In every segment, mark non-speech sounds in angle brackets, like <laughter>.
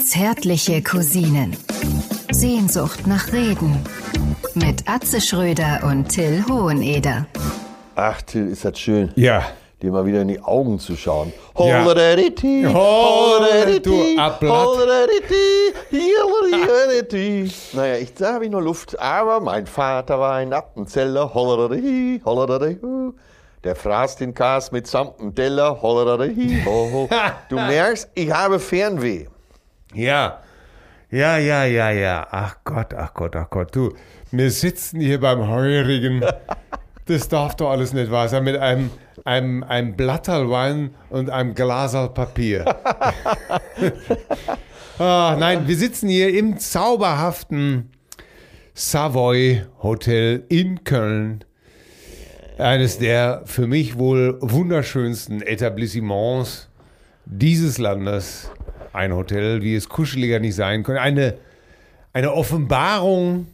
Zärtliche Cousinen. Sehnsucht nach Reden. Mit Atze Schröder und Till Hoheneder. Ach, Till, ist das schön, Ja. dir mal wieder in die Augen zu schauen. Ja. Holleriti, holleriti, Du holleriti. Naja, ich, da habe ich noch Luft, aber mein Vater war ein Appenzeller. Der fraß den Kas mit Samtenteller. Holleriti, ho, ho. <laughs> Du merkst, ich habe Fernweh. Ja. Ja, ja, ja, ja. Ach Gott, ach Gott, ach Gott. Du, wir sitzen hier beim Heurigen. Das darf doch alles nicht wahr sein. Mit einem, einem, einem Blatterl Wein und einem Glaserl Papier. <laughs> ah, nein, wir sitzen hier im zauberhaften Savoy Hotel in Köln. Eines der für mich wohl wunderschönsten Etablissements dieses Landes. Ein Hotel, wie es kuscheliger nicht sein könnte. Eine, eine Offenbarung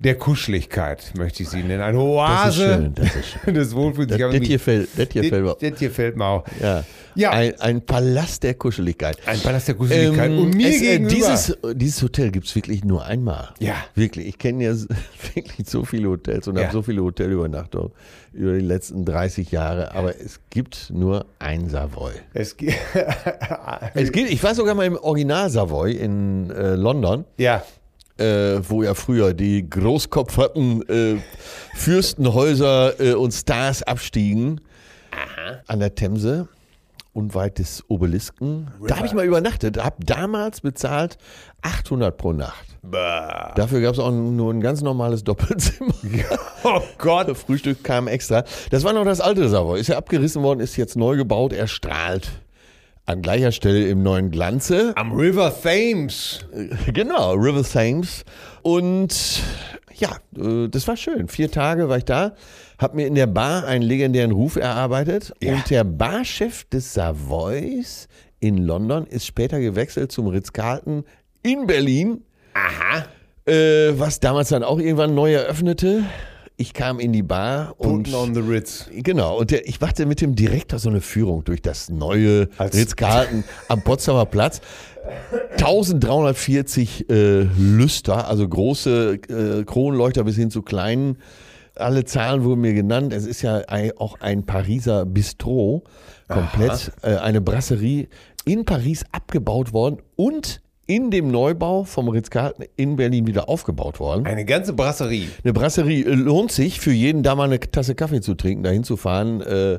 der Kuscheligkeit, möchte ich sie nennen. Eine Oase schön, das ist schön. des Wohlfühls. Das, das hier fällt, das hier fällt mir. das hier fällt mir auch. Ja. Ja. Ein, ein Palast der Kuscheligkeit. Ein Palast der Kuscheligkeit. Ähm, Und mir es, äh, gegenüber. dieses, dieses Hotel gibt es wirklich nur einmal. Ja. Wirklich. Ich kenne ja <laughs> wirklich so viele Hotels und Ja. habe so viele Hotelübernachtungen über die letzten 30 Jahre. Aber es gibt nur ein Savoy. es Es gibt, ich war sogar mal im Original Savoy in äh, London, ja. Äh, wo ja früher die großkopferten äh, Fürstenhäuser äh, und Stars abstiegen an der Themse unweit des Obelisken. Da habe ich mal übernachtet, habe damals bezahlt 800 pro Nacht. Dafür gab es auch nur ein ganz normales Doppelzimmer. <laughs> Oh Gott. Frühstück kam extra. Das war noch das alte Savoy. Ist ja abgerissen worden, ist jetzt neu gebaut. Er strahlt an gleicher Stelle im neuen Glanze. Am River Thames. Genau, River Thames. Und ja, äh, das war schön. Vier Tage war ich da, habe mir in der Bar einen legendären Ruf erarbeitet. Und der Barchef des Savoys in London ist später gewechselt zum Ritz-Carlton in Berlin. Aha. Äh, was damals dann auch irgendwann neu eröffnete. Ich kam in die Bar und Putting on the Ritz. Genau, und der, ich machte mit dem Direktor so eine Führung durch das neue Ritz-Carlton am Potsdamer Platz. 1340 äh, Lüster, also große äh, Kronleuchter bis hin zu kleinen. Alle Zahlen wurden mir genannt. Es ist ja auch ein Pariser Bistro, komplett äh, eine Brasserie in Paris abgebaut worden und in dem Neubau vom Ritz-Carlton in Berlin wieder aufgebaut worden. Eine ganze Brasserie. Eine Brasserie äh, lohnt sich für jeden, da mal eine Tasse Kaffee zu trinken, dahin zu fahren. Äh,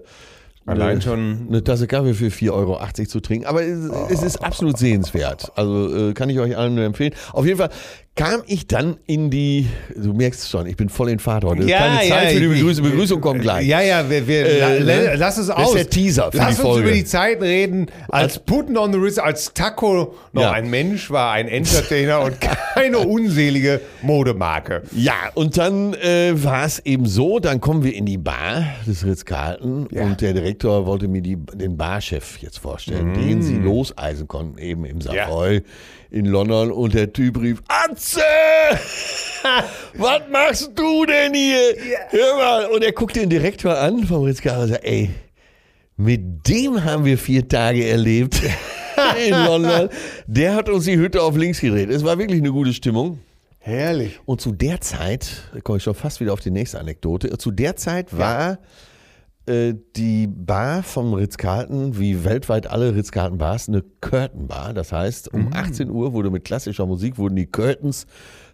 Allein eine, schon- Eine Tasse Kaffee für 4,80 Euro zu trinken. Aber es, es ist absolut sehenswert. Also äh, kann ich euch allen nur empfehlen. Auf jeden Fall kam ich dann in die, du merkst schon, ich bin voll in Fahrt heute. Keine Zeit für die Begrüßung. Begrüßung kommt gleich. Ja, ja, wir, wir, Äh, la- ne? la- lass es Das aus. ist der Teaser für lass die uns Folge. über die Zeit reden, als Putin on the Ritz, als Taco noch Ja. ein Mensch war, ein Entertainer und keine <laughs> unselige Modemarke. Ja, und dann äh, war es eben so, dann kommen wir in die Bar des Ritz-Carlton Ja. und der Direktor wollte mir die, den Barchef jetzt vorstellen, den sie loseisen konnten, eben im Savoy in London und der Typ rief, Atze! <laughs> Was machst du denn hier? Hör mal. Und er guckt den Direktor an vom Ritz-Carlton und sagt, ey, mit dem haben wir vier Tage erlebt <laughs> in London. Der hat uns die Hütte auf links gedreht. Es war wirklich eine gute Stimmung. Herrlich. Und zu der Zeit, da komme ich schon fast wieder auf die nächste Anekdote, zu der Zeit war äh, die Bar vom Ritz-Carlton, wie weltweit alle Ritz-Carlton-Bars, eine Curtain-Bar. Das heißt, um 18 Uhr wurde mit klassischer Musik, wurden die Curtains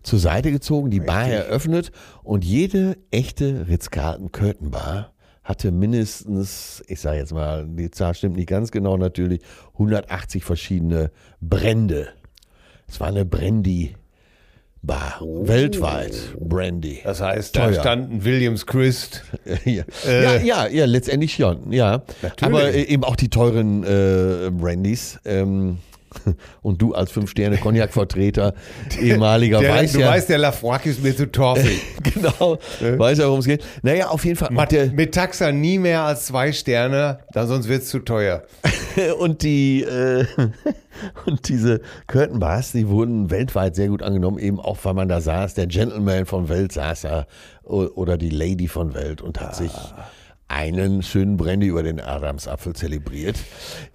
zur Seite gezogen, die Bar eröffnet und jede echte Ritz-Carlton-Curtain-Bar hatte mindestens, ich sage jetzt mal, die Zahl stimmt nicht ganz genau natürlich, 180 verschiedene Brände. Es war eine Brandy Bar, weltweit Brandy. Das heißt, da Teuer. standen Williams Christ. <laughs> ja. ja, ja, ja, letztendlich schon, ja. Natürlich. Aber äh, eben auch die teuren äh, Brandys. Ähm, <laughs> und du als Fünf-Sterne-Cognac-Vertreter, <laughs> ehemaliger Der, weiß du ja, weißt, der Lafroig ist mir zu torfig. <laughs> genau, weiß ja, worum es geht. Naja, auf jeden Fall. Mit, Der, mit Taxa nie mehr als zwei Sterne, dann sonst wird es zu teuer. und die äh, und diese Curtain Bars, die wurden weltweit sehr gut angenommen, eben auch weil man da saß, der Gentleman von Welt saß da oder die Lady von Welt und hat sich einen schönen Brandy über den Adamsapfel zelebriert.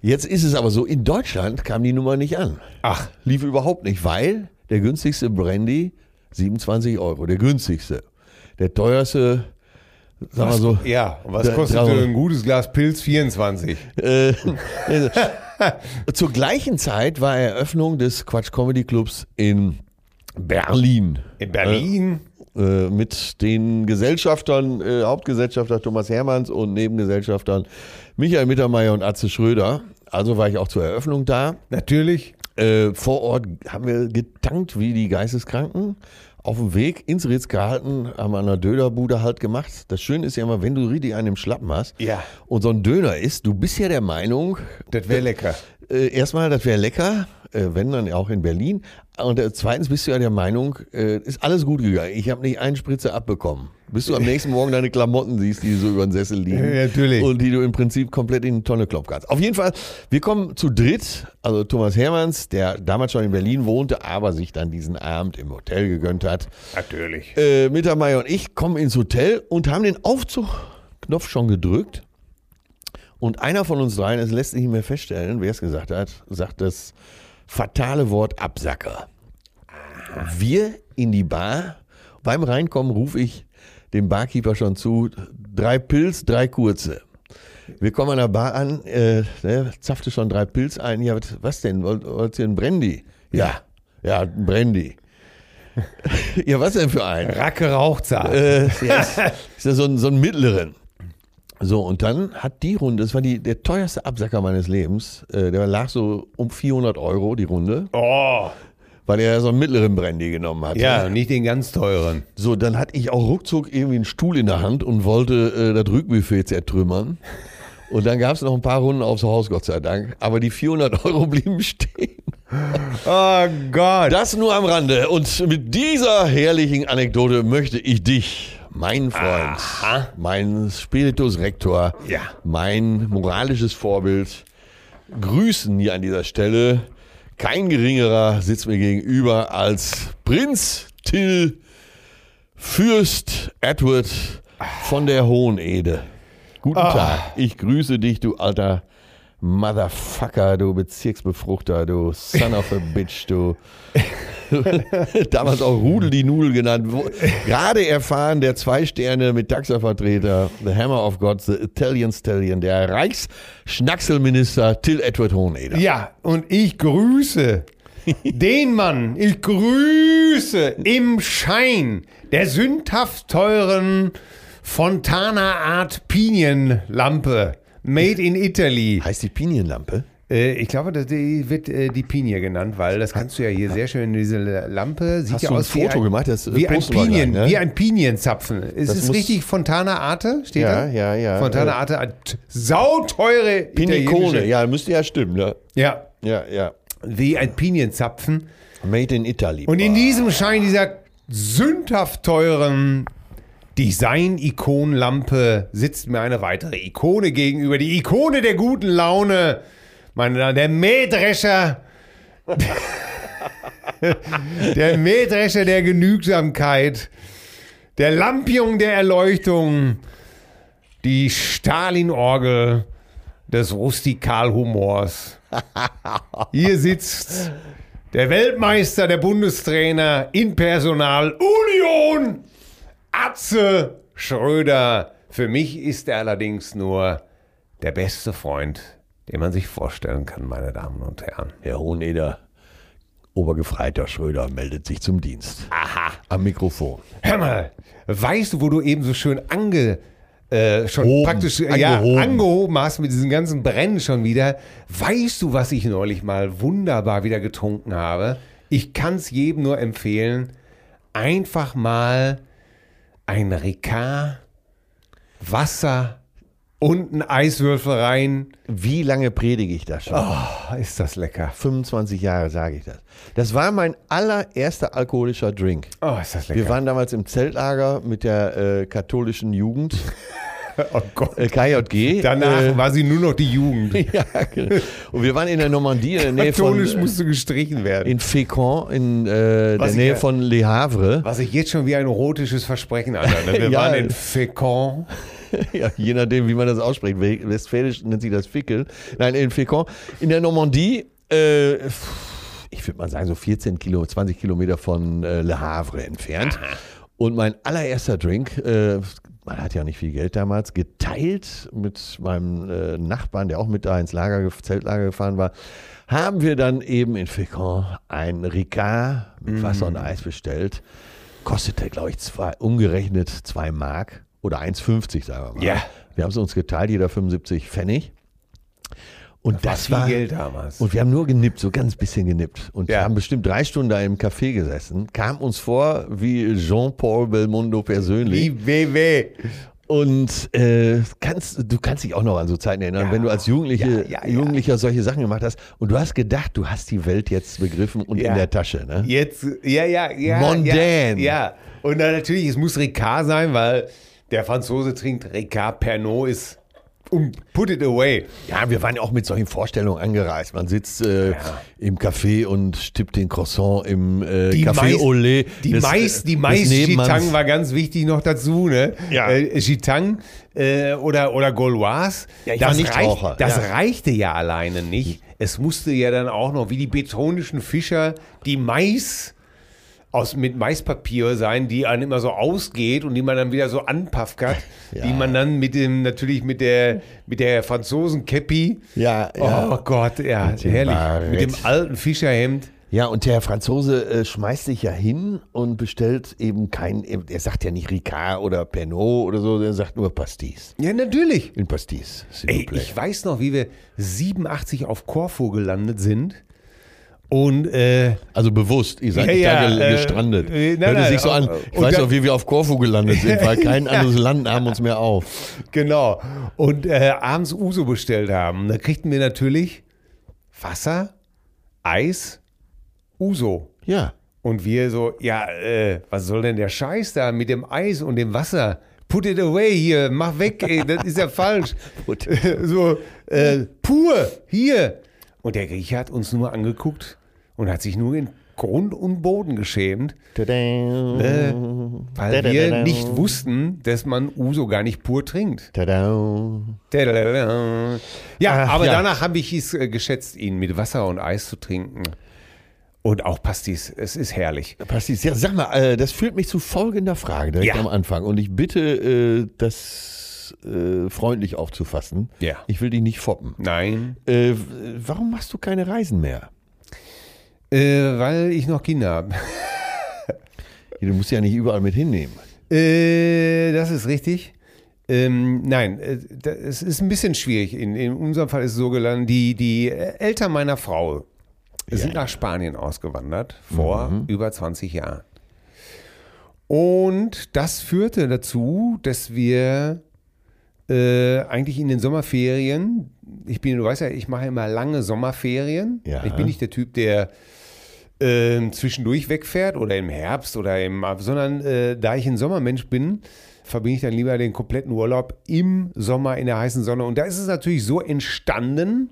Jetzt ist es aber so, in Deutschland kam die Nummer nicht an. Ach. Lief überhaupt nicht, weil der günstigste Brandy 27 Euro, der günstigste. Der teuerste, sagen wir so. Ja, was kostet ein gutes Glas Pilz? 24. Äh, <laughs> zur gleichen Zeit war Eröffnung des Quatsch Comedy Clubs in Berlin. In Berlin? Äh, mit den Gesellschaftern, äh, Hauptgesellschafter Thomas Hermanns und Nebengesellschaftern Michael Mittermeier und Atze Schröder. Also war ich auch zur Eröffnung da. Natürlich. Äh, vor Ort haben wir getankt wie die Geisteskranken. Auf dem Weg ins Ritz gehalten, haben wir an der Dönerbude halt gemacht. Das Schöne ist ja immer, wenn du richtig einen im Schlappen hast Ja. und so ein Döner isst, du bist ja der Meinung, Das wäre lecker. äh, erstmal, das wäre lecker, äh, wenn dann auch in Berlin. Und äh, zweitens bist du ja der Meinung, äh, ist alles gut gegangen. Ich habe nicht einen Spritze abbekommen. Bis du am <laughs> nächsten Morgen deine Klamotten siehst, die so über den Sessel liegen. Natürlich. Und die du im Prinzip komplett in die Tonne kloppen kannst. Auf jeden Fall, wir kommen zu dritt. Also Thomas Hermanns, der damals schon in Berlin wohnte, aber sich dann diesen Abend im Hotel gegönnt hat. Natürlich. Äh, Mittermeier und ich kommen ins Hotel und haben den Aufzugknopf schon gedrückt. Und einer von uns dreien, es lässt sich nicht mehr feststellen, wer es gesagt hat, sagt das fatale Wort Absacker. Wir in die Bar. Beim Reinkommen rufe ich dem Barkeeper schon zu, drei Pilz, drei kurze. Wir kommen an der Bar an, äh, der zapfte schon drei Pilz ein. Ja, was, denn? Wollt, wollt ihr einen Brandy? Ja, ja, ein Brandy. <laughs> ja, was denn für ein? Racke Rauchzart. Äh, ja, ist, ist ja so ein, so ein mittleren. So, und dann hat die Runde, das war die, der teuerste Absacker meines Lebens, äh, der lag so um 400 Euro die Runde, oh. weil er ja so einen mittleren Brandy genommen hat. Ja, nicht den ganz teuren. So, dann hatte ich auch ruckzuck irgendwie einen Stuhl in der Hand und wollte äh, das Rückbuffet zertrümmern. Und dann gab es noch ein paar Runden aufs Haus, Gott sei Dank. Aber die 400 Euro blieben <laughs> stehen. Oh Gott. Das nur am Rande. Und mit dieser herrlichen Anekdote möchte ich dich, mein Freund, mein Spiritus Rector, Ja. mein moralisches Vorbild, grüßen hier an dieser Stelle. Kein geringerer sitzt mir gegenüber als Prinz Till Fürst Edward von der Hohenede. Guten Tag. Ich grüße dich, du alter Motherfucker, du Bezirksbefruchter, du Son of a Bitch, du. <laughs> <laughs> Damals auch Rudel die Nudel genannt. Gerade erfahren, der zwei Sterne mit Taxa-Vertreter, The Hammer of God, The Italian Stallion, der Reichsschnackselminister Till Edward Hoheneder. Ja, und ich grüße den Mann, ich grüße im Schein der sündhaft teuren Fontana Art Pinienlampe, made in Italy. Heißt die Pinienlampe? Äh, ich glaube, das die wird äh, die Pinie genannt, weil das kannst du ja hier sehr schön, diese Lampe sieht Hast ja du ein aus wie Foto ein, gemacht? Das, äh, wie ein Pinien, gleich, ne? wie ein Pinienzapfen. Ist Das es richtig Fontana Arte? Steht Ja, da? ja, ja. Fontana Äh, Arte, sauteure Pinikone, italienische- ja, müsste ja stimmen, ne? Ja, Ja, ja. wie ein Pinienzapfen. Made in Italy. Und in diesem Schein dieser sündhaft teuren Design-Ikonenlampe sitzt mir eine weitere Ikone gegenüber. Die Ikone der guten Laune. Meine Damen, der Mähdrescher. der Mähdrescher der Genügsamkeit. Der Lampion der Erleuchtung. Die Stalin-Orgel des Rustikalhumors. Hier sitzt der Weltmeister, der Bundestrainer in Personal Union, Atze Schröder. Für mich ist er allerdings nur der beste Freund, den man sich vorstellen kann, meine Damen und Herren. Herr Hoheneder, Obergefreiter Schröder meldet sich zum Dienst. Aha. Am Mikrofon. Hör mal, weißt du, wo du eben so schön ange äh, schon Hoben, praktisch ja, angehoben. angehoben hast mit diesen ganzen Brennen schon wieder. Weißt du, was ich neulich mal wunderbar wieder getrunken habe? Ich kann es jedem nur empfehlen, einfach mal ein Ricard, Wasser und ein Eiswürfel rein. Wie lange predige ich das schon? Oh, ist das lecker. 25 Jahre sage ich das. Das war mein allererster alkoholischer Drink. Oh, ist das lecker. Wir waren damals im Zeltlager mit der äh, katholischen Jugend <laughs> Oh Gott. äh, KJG. Danach äh, war sie nur noch die Jugend. <laughs> ja, genau. Und wir waren in der Normandie, in der Nähe von, Katholisch musste gestrichen werden. in Fécamp, in äh, der ich Nähe ja- von Le Havre. Was ich jetzt schon wie ein erotisches Versprechen anhört. ne? Wir <laughs> Ja. waren in Fécamp. <laughs> ja, je nachdem, wie man das ausspricht. We- Westfälisch nennt sich das Fickel. Nein, in Fécamp. In der Normandie, äh, ich würde mal sagen, so 14 Kilo, 20 Kilometer von äh, Le Havre entfernt. Und mein allererster Drink, äh, man hat ja nicht viel Geld damals, geteilt mit meinem äh, Nachbarn, der auch mit da ins Lager, Zeltlager gefahren war, haben wir dann eben in Fécamp ein Ricard mit Wasser und Eis bestellt. Kostete, glaube ich, zwei, umgerechnet 2 Mark oder 1,50, sagen wir mal. Ja. Wir haben es uns geteilt, jeder 75 Pfennig. Und das viel war Geld damals. und wir haben nur genippt, so ganz bisschen genippt. Und Ja. haben bestimmt drei Stunden da im Café gesessen, kam uns vor wie Jean-Paul Belmondo persönlich. Wie WW. Und äh, kannst, du kannst dich auch noch an so Zeiten erinnern, Ja. wenn du als Jugendliche, Ja, ja. Jugendlicher solche Sachen gemacht hast und du hast gedacht, du hast die Welt jetzt begriffen und in der Tasche. Ne? Jetzt, ja, ja, ja. Mondän. Ja, ja. Und dann natürlich, es muss Ricard sein, weil der Franzose trinkt Ricard Pernod ist um, put it away. Ja, wir waren ja auch mit solchen Vorstellungen angereist. Man sitzt äh, im Café und stippt den Croissant im äh, Die Café Olé. Die des- Mais, die Mais. Gitang war ganz wichtig noch dazu, ne? Ja. Äh, Gitang äh, oder, oder Gauloise. Ja, das reicht, das ja. reichte ja alleine nicht. Es musste ja dann auch noch, wie die betonischen Fischer, die Mais aus, mit Maispapier sein, die einem immer so ausgeht und die man dann wieder so anpaffert, <laughs> Ja. die man dann mit dem, natürlich mit der, mit der Franzosen Käppi, Ja, ja. oh Gott, ja, dem herrlich, Barett. mit dem alten Fischerhemd. Ja, und der Franzose äh, schmeißt sich ja hin und bestellt eben kein, er sagt ja nicht Ricard oder Pernod oder so, er sagt nur Pastis. Ja, natürlich. In Pastis. Ey, ich weiß noch, wie wir 87 auf Korfu gelandet sind. Und äh, also bewusst, ihr seid Ja, nicht ja, da äh, gestrandet. äh, nein, Hört es nein, sich so an. äh, Ich weiß noch, wie wir auf Korfu gelandet sind, weil <laughs> kein anderes Land nahm uns mehr auf. genau. Und äh, abends Uso bestellt haben. Da kriegten wir natürlich Wasser, Eis, Uso. Ja. Und wir so, ja, äh, was soll denn der Scheiß da mit dem Eis und dem Wasser? Put it away hier, mach weg, ey, das ist ja <laughs> falsch. <laughs> So, äh, pur, hier. Und der Grieche hat uns nur angeguckt und hat sich nur in Grund und Boden geschämt, äh, weil wir nicht wussten, dass man Uso gar nicht pur trinkt. Tada. Ja, Ach, aber ja. danach habe ich es äh, geschätzt, ihn mit Wasser und Eis zu trinken. Und auch Pastis, es ist herrlich. Pastis. Ja, sag mal, äh, das führt mich zu folgender Frage direkt Ja. am Anfang. Und ich bitte, äh, das äh, freundlich aufzufassen. Ja. Ich will dich nicht foppen. Nein, Äh, warum machst du keine Reisen mehr? Äh, weil ich noch Kinder habe. <laughs> Du musst ja nicht überall mit hinnehmen. Äh, das ist richtig. Ähm, nein, äh, es ist ein bisschen schwierig. In, in unserem Fall ist es so gelandet, die, die Eltern meiner Frau sind nach Spanien ausgewandert vor über 20 Jahren. Und das führte dazu, dass wir äh, eigentlich in den Sommerferien, ich bin, du weißt ja, ich mache immer lange Sommerferien. Ja. Ich bin nicht der Typ, der ähm, zwischendurch wegfährt oder im Herbst oder im, sondern äh, da ich ein Sommermensch bin, verbinde ich dann lieber den kompletten Urlaub im Sommer in der heißen Sonne. Und da ist es natürlich so entstanden,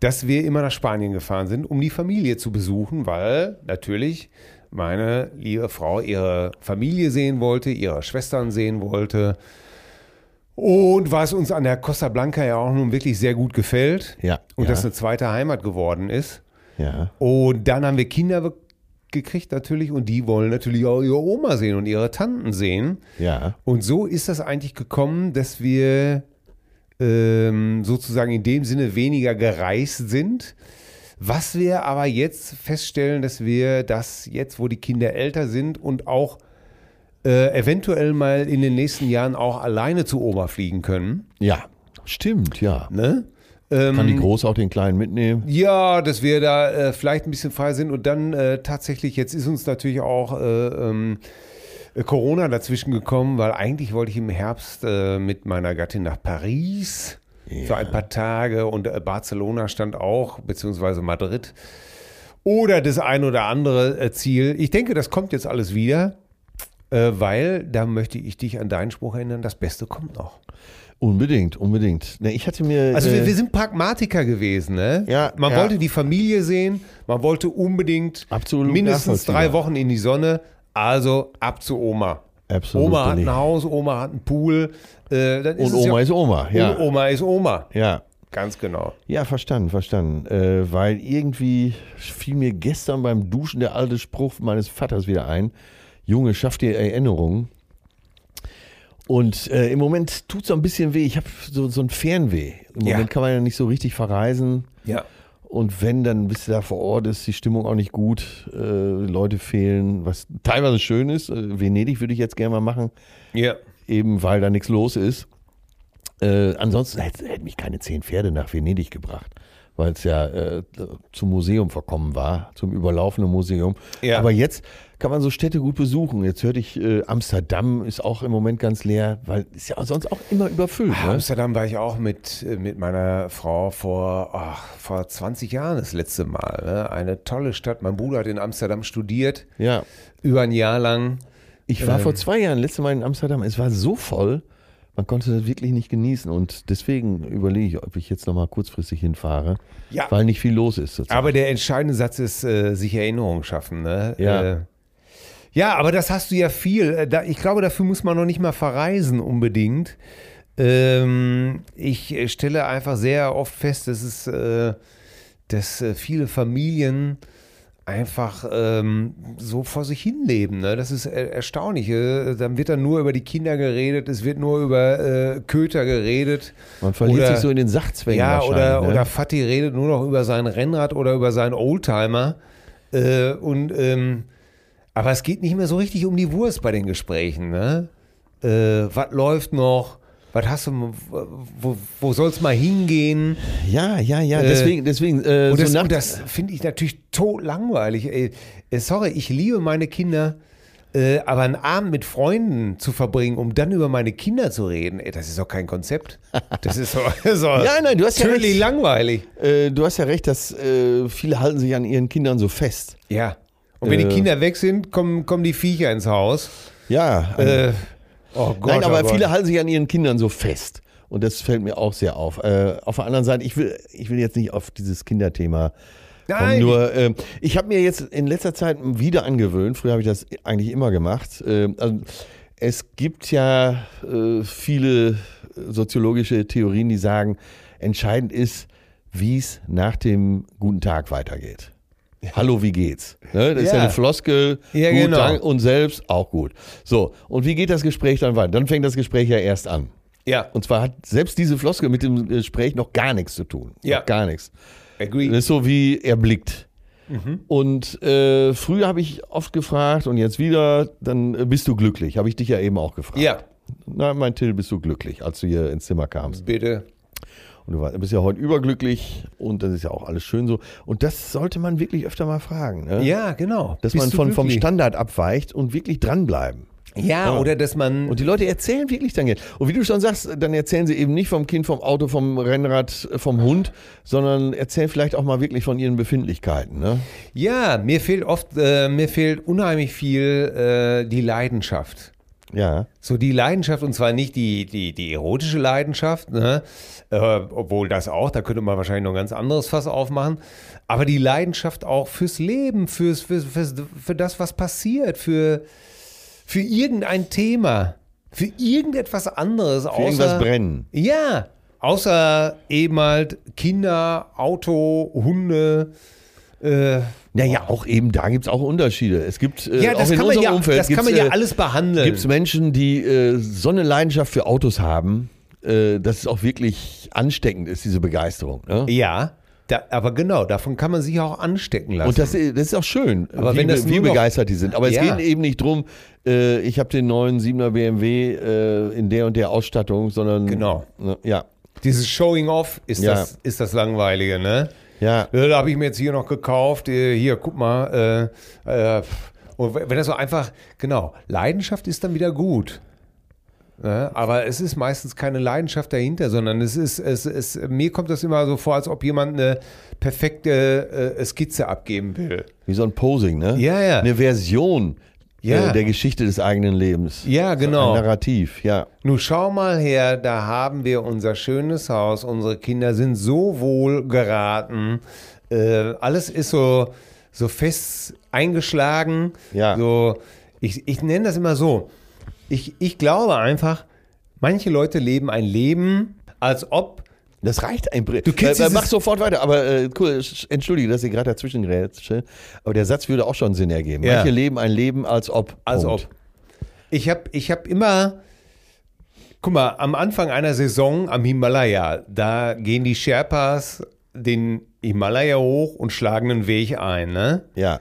dass wir immer nach Spanien gefahren sind, um die Familie zu besuchen, weil natürlich meine liebe Frau ihre Familie sehen wollte, ihre Schwestern sehen wollte. Und was uns an der Costa Blanca ja auch nun wirklich sehr gut gefällt Ja. und ja, das eine zweite Heimat geworden ist. ja. Und dann haben wir Kinder gekriegt natürlich und die wollen natürlich auch ihre Oma sehen und ihre Tanten sehen. Ja. Und so ist das eigentlich gekommen, dass wir ähm, sozusagen in dem Sinne weniger gereist sind. Was wir aber jetzt feststellen, dass wir das jetzt, wo die Kinder älter sind und auch äh, eventuell mal in den nächsten Jahren auch alleine zu Oma fliegen können. Ja. Stimmt, ja. Ne? Ähm, Kann die Große auch den Kleinen mitnehmen? Ja, dass wir da äh, vielleicht ein bisschen frei sind und dann äh, tatsächlich, jetzt ist uns natürlich auch äh, ähm, äh, Corona dazwischen gekommen, weil eigentlich wollte ich im Herbst äh, mit meiner Gattin nach Paris für ein paar Tage und Barcelona stand auch, beziehungsweise Madrid. Oder das ein oder andere Ziel. Ich denke, das kommt jetzt alles wieder. Äh, weil da möchte ich dich an deinen Spruch erinnern, das Beste kommt noch. Unbedingt, unbedingt. Ne, ich hatte mir. Also wir, äh, wir sind Pragmatiker gewesen, ne? Ja, Man ja. wollte die Familie sehen, man wollte unbedingt Absolut mindestens drei Wochen in die Sonne, also ab zu Oma. Absolut Oma hat ein Haus, Oma hat einen Pool. Äh, dann und es Oma ja, ist Oma, ja. Und Oma ist Oma. Ja. Ganz genau. Ja, verstanden, verstanden. Äh, weil irgendwie fiel mir gestern beim Duschen der alte Spruch meines Vaters wieder ein. Junge, schaff dir Erinnerungen. Und äh, im Moment tut es so ein bisschen weh. Ich habe so, so ein Fernweh. Im Ja. Moment kann man ja nicht so richtig verreisen. Ja. Und wenn, dann bist du da vor Ort, ist die Stimmung auch nicht gut. Äh, Leute fehlen, was teilweise schön ist. Äh, Venedig würde ich jetzt gerne mal machen, Ja. eben weil da nichts los ist. Äh, ansonsten hätte, hätte mich keine zehn Pferde nach Venedig gebracht, weil es ja äh, zum Museum verkommen war, zum überlaufenden Museum. Ja. Aber jetzt kann man so Städte gut besuchen. Jetzt hörte ich, äh, Amsterdam ist auch im Moment ganz leer, weil ist ja sonst auch immer überfüllt. Ne? Amsterdam war ich auch mit, äh, mit meiner Frau vor, ach, vor 20 Jahren das letzte Mal. Ne? Eine tolle Stadt. Mein Bruder hat in Amsterdam studiert, Ja. über ein Jahr lang. Ich war Ähm. vor zwei Jahren, letztes Mal in Amsterdam, es war so voll, man konnte das wirklich nicht genießen und deswegen überlege ich, ob ich jetzt nochmal kurzfristig hinfahre, Ja. weil nicht viel los ist. zurzeit. Aber der entscheidende Satz ist, äh, sich Erinnerungen schaffen. Ne? Ja. Äh, ja, aber das hast du ja viel. Äh, ich glaube, dafür muss man noch nicht mal verreisen unbedingt. Ähm, ich äh, stelle einfach sehr oft fest, dass es, äh, dass äh, viele Familien einfach ähm, so vor sich hin leben. Ne? Das ist äh, erstaunlich. Äh, Dann wird dann nur über die Kinder geredet, es wird nur über äh, Köter geredet. man verliert oder- sich so in den Sachzwängen Ja, oder, ne? oder Fatih redet nur noch über sein Rennrad oder über seinen Oldtimer. Äh, und, ähm, aber es geht nicht mehr so richtig um die Wurst bei den Gesprächen. Ne? Äh, was läuft noch? Was hast du, wo, wo soll es mal hingehen? Ja, ja, ja, Äh, deswegen, deswegen äh, Und so das, und das finde ich natürlich tot langweilig. Ey, äh, sorry, ich liebe meine Kinder, äh, aber einen Abend mit Freunden zu verbringen, um dann über meine Kinder zu reden, ey, das ist doch kein Konzept. Das ist so, <laughs> so Ja, nein, du hast ja recht. langweilig. äh, du hast ja recht, dass viele halten sich an ihren Kindern so fest. Ja. Und wenn die Kinder weg sind, kommen, kommen die Viecher ins Haus. Ja, Äh, oh Gott, nein, aber oh Gott. viele halten sich an ihren Kindern so fest. Und das fällt mir auch sehr auf. Äh, auf der anderen Seite, ich will, ich will jetzt nicht auf dieses Kinderthema kommen. Nein. Nur, ähm, ich habe mir jetzt in letzter Zeit wieder angewöhnt, früher habe ich das eigentlich immer gemacht. Ähm, also, es gibt ja äh, viele soziologische Theorien, die sagen, entscheidend ist, wie es nach dem guten Tag weitergeht. <laughs> Hallo, wie geht's? Ne, das ist ja Ja. eine Floskel. Ja, gut, genau. dank, und selbst auch gut. So, und wie geht das Gespräch dann weiter? Dann fängt das Gespräch ja erst an. Ja, Und zwar hat selbst diese Floskel mit dem Gespräch noch gar nichts zu tun. Ja. Noch gar nichts. agree. Das ist so wie er blickt. Und äh, früher habe ich oft gefragt und jetzt wieder, dann äh, bist du glücklich. Habe ich dich ja eben auch gefragt. Ja, Na, mein Till, bist du glücklich, als du hier ins Zimmer kamst. bitte. Und du bist ja heute überglücklich und das ist ja auch alles schön so. Und das sollte man wirklich öfter mal fragen. Ne? Ja, genau. Dass Bist man von, vom? Standard abweicht und wirklich dranbleiben. Ja, Ja. oder dass man. Und die Leute erzählen wirklich dann jetzt. Und wie du schon sagst, dann erzählen sie eben nicht vom Kind, vom Auto, vom Rennrad, vom Hund, sondern erzählen vielleicht auch mal wirklich von ihren Befindlichkeiten. Ne? ja, mir fehlt oft, äh, mir fehlt unheimlich viel äh, die Leidenschaft. Ja. So die Leidenschaft, und zwar nicht die, die, die erotische Leidenschaft, ne? äh, obwohl das auch, da könnte man wahrscheinlich noch ein ganz anderes Fass aufmachen, aber die Leidenschaft auch fürs Leben, fürs, fürs, fürs, für das, was passiert, für, für irgendein Thema, für irgendetwas anderes, Für außer, irgendwas brennen. Ja, außer eben halt Kinder, Auto, Hunde, äh, Naja, auch eben da gibt es auch Unterschiede. Es gibt äh, ja, das auch in kann man unserem ja, Umfeld das kann man ja äh, alles behandeln. Gibt es Menschen, die äh, so eine Leidenschaft für Autos haben, äh, dass es auch wirklich ansteckend ist, diese Begeisterung. Ne? Ja, da, aber genau, davon kann man sich auch anstecken lassen. Und das, das ist auch schön, Aber wie, wenn das wie begeistert die sind. Aber es Ja. geht eben nicht drum, äh, ich habe den neuen 7er BMW äh, in der und der Ausstattung, sondern Genau. ne, ja, Dieses Showing Off ist, Ja. das, ist das Langweilige, ne? Ja, Ja, Da habe ich mir jetzt hier noch gekauft. äh, Hier, guck mal. Äh, äh, und wenn das so einfach, genau, Leidenschaft ist dann wieder gut. Ne? Aber es ist meistens keine Leidenschaft dahinter, sondern es ist, es, es, mir kommt das immer so vor, als ob jemand eine perfekte äh, Skizze abgeben will. wie so ein Posing, ne? Ja, ja. Eine Version Ja. äh, der Geschichte des eigenen Lebens. Ja, genau. Ein Narrativ, ja. Nun schau mal her, da haben wir unser schönes Haus, unsere Kinder sind so wohl geraten, äh, alles ist so, so fest eingeschlagen. Ja. So, ich, ich nenne das immer so. Ich, ich glaube einfach, manche Leute leben ein Leben, als ob Das reicht ein Brief. Du kennst äh, dieses- mach sofort weiter, aber äh, cool, sch- entschuldige, dass ich gerade dazwischen grätsche, aber der Satz würde auch schon Sinn ergeben. Ja. Manche leben ein Leben als ob. Als Punkt. ob. Ich habe ich hab immer, guck mal, am Anfang einer Saison am Himalaya, da gehen die Sherpas den Himalaya hoch und schlagen einen Weg ein. Ne? Ja.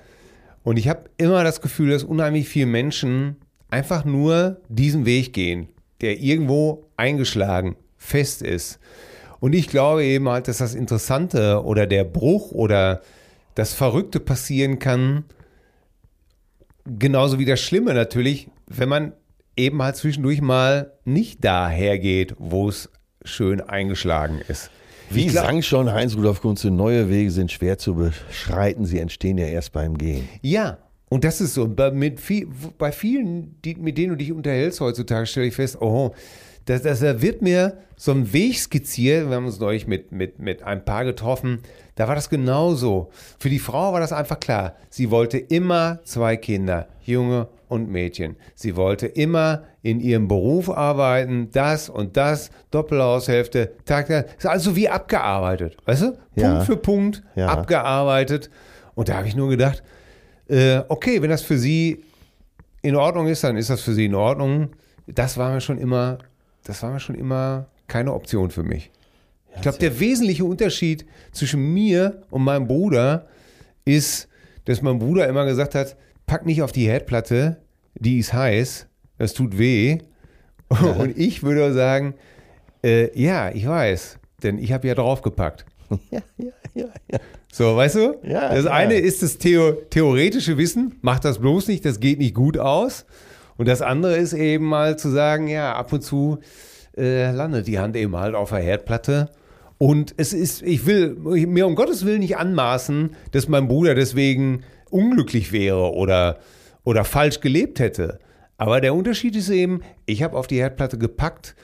Und ich habe immer das Gefühl, dass unheimlich viele Menschen einfach nur diesen Weg gehen, der irgendwo eingeschlagen, fest ist. Und ich glaube eben halt, dass das Interessante oder der Bruch oder das Verrückte passieren kann, genauso wie das Schlimme natürlich, wenn man eben halt zwischendurch mal nicht daher geht, wo es schön eingeschlagen ist. Wie glaub- sang schon Heinz-Rudolf Kunze, neue Wege sind schwer zu beschreiten, sie entstehen ja erst beim Gehen. Ja, und das ist so. Bei, mit viel, bei vielen, die, mit denen du dich unterhältst heutzutage, stelle ich fest, oh, das, das, da wird mir so ein Weg skizziert. Wir haben uns neulich mit, mit, mit ein Paar getroffen. Da war das genauso. Für die Frau war das einfach klar. Sie wollte immer zwei Kinder, Junge und Mädchen. Sie wollte immer in ihrem Beruf arbeiten, das und das, Doppelhaushälfte, Tag, Tag. Ist also wie abgearbeitet. Weißt du? Ja. Punkt für Punkt, Ja. abgearbeitet. Und da habe ich nur gedacht, äh, okay, wenn das für sie in Ordnung ist, dann ist das für sie in Ordnung. Das war mir schon immer, das war schon immer keine Option für mich. ich glaube, der wesentliche Unterschied zwischen mir und meinem Bruder ist, dass mein Bruder immer gesagt hat, pack nicht auf die Herdplatte, die ist heiß, das tut weh. <laughs> Und ich würde sagen, äh, ja, ich weiß, denn ich habe ja draufgepackt. <laughs> Ja, ja, ja, ja. So, weißt du? Ja, das klar. eine ist das Theo theoretische Wissen, mach das bloß nicht, das geht nicht gut aus. Und das andere ist eben mal zu sagen, ja, ab und zu äh, landet die Hand eben halt auf der Herdplatte. Und es ist, ich will mir um Gottes Willen nicht anmaßen, dass mein Bruder deswegen unglücklich wäre oder, oder falsch gelebt hätte. Aber der Unterschied ist eben, ich habe auf die Herdplatte gepackt.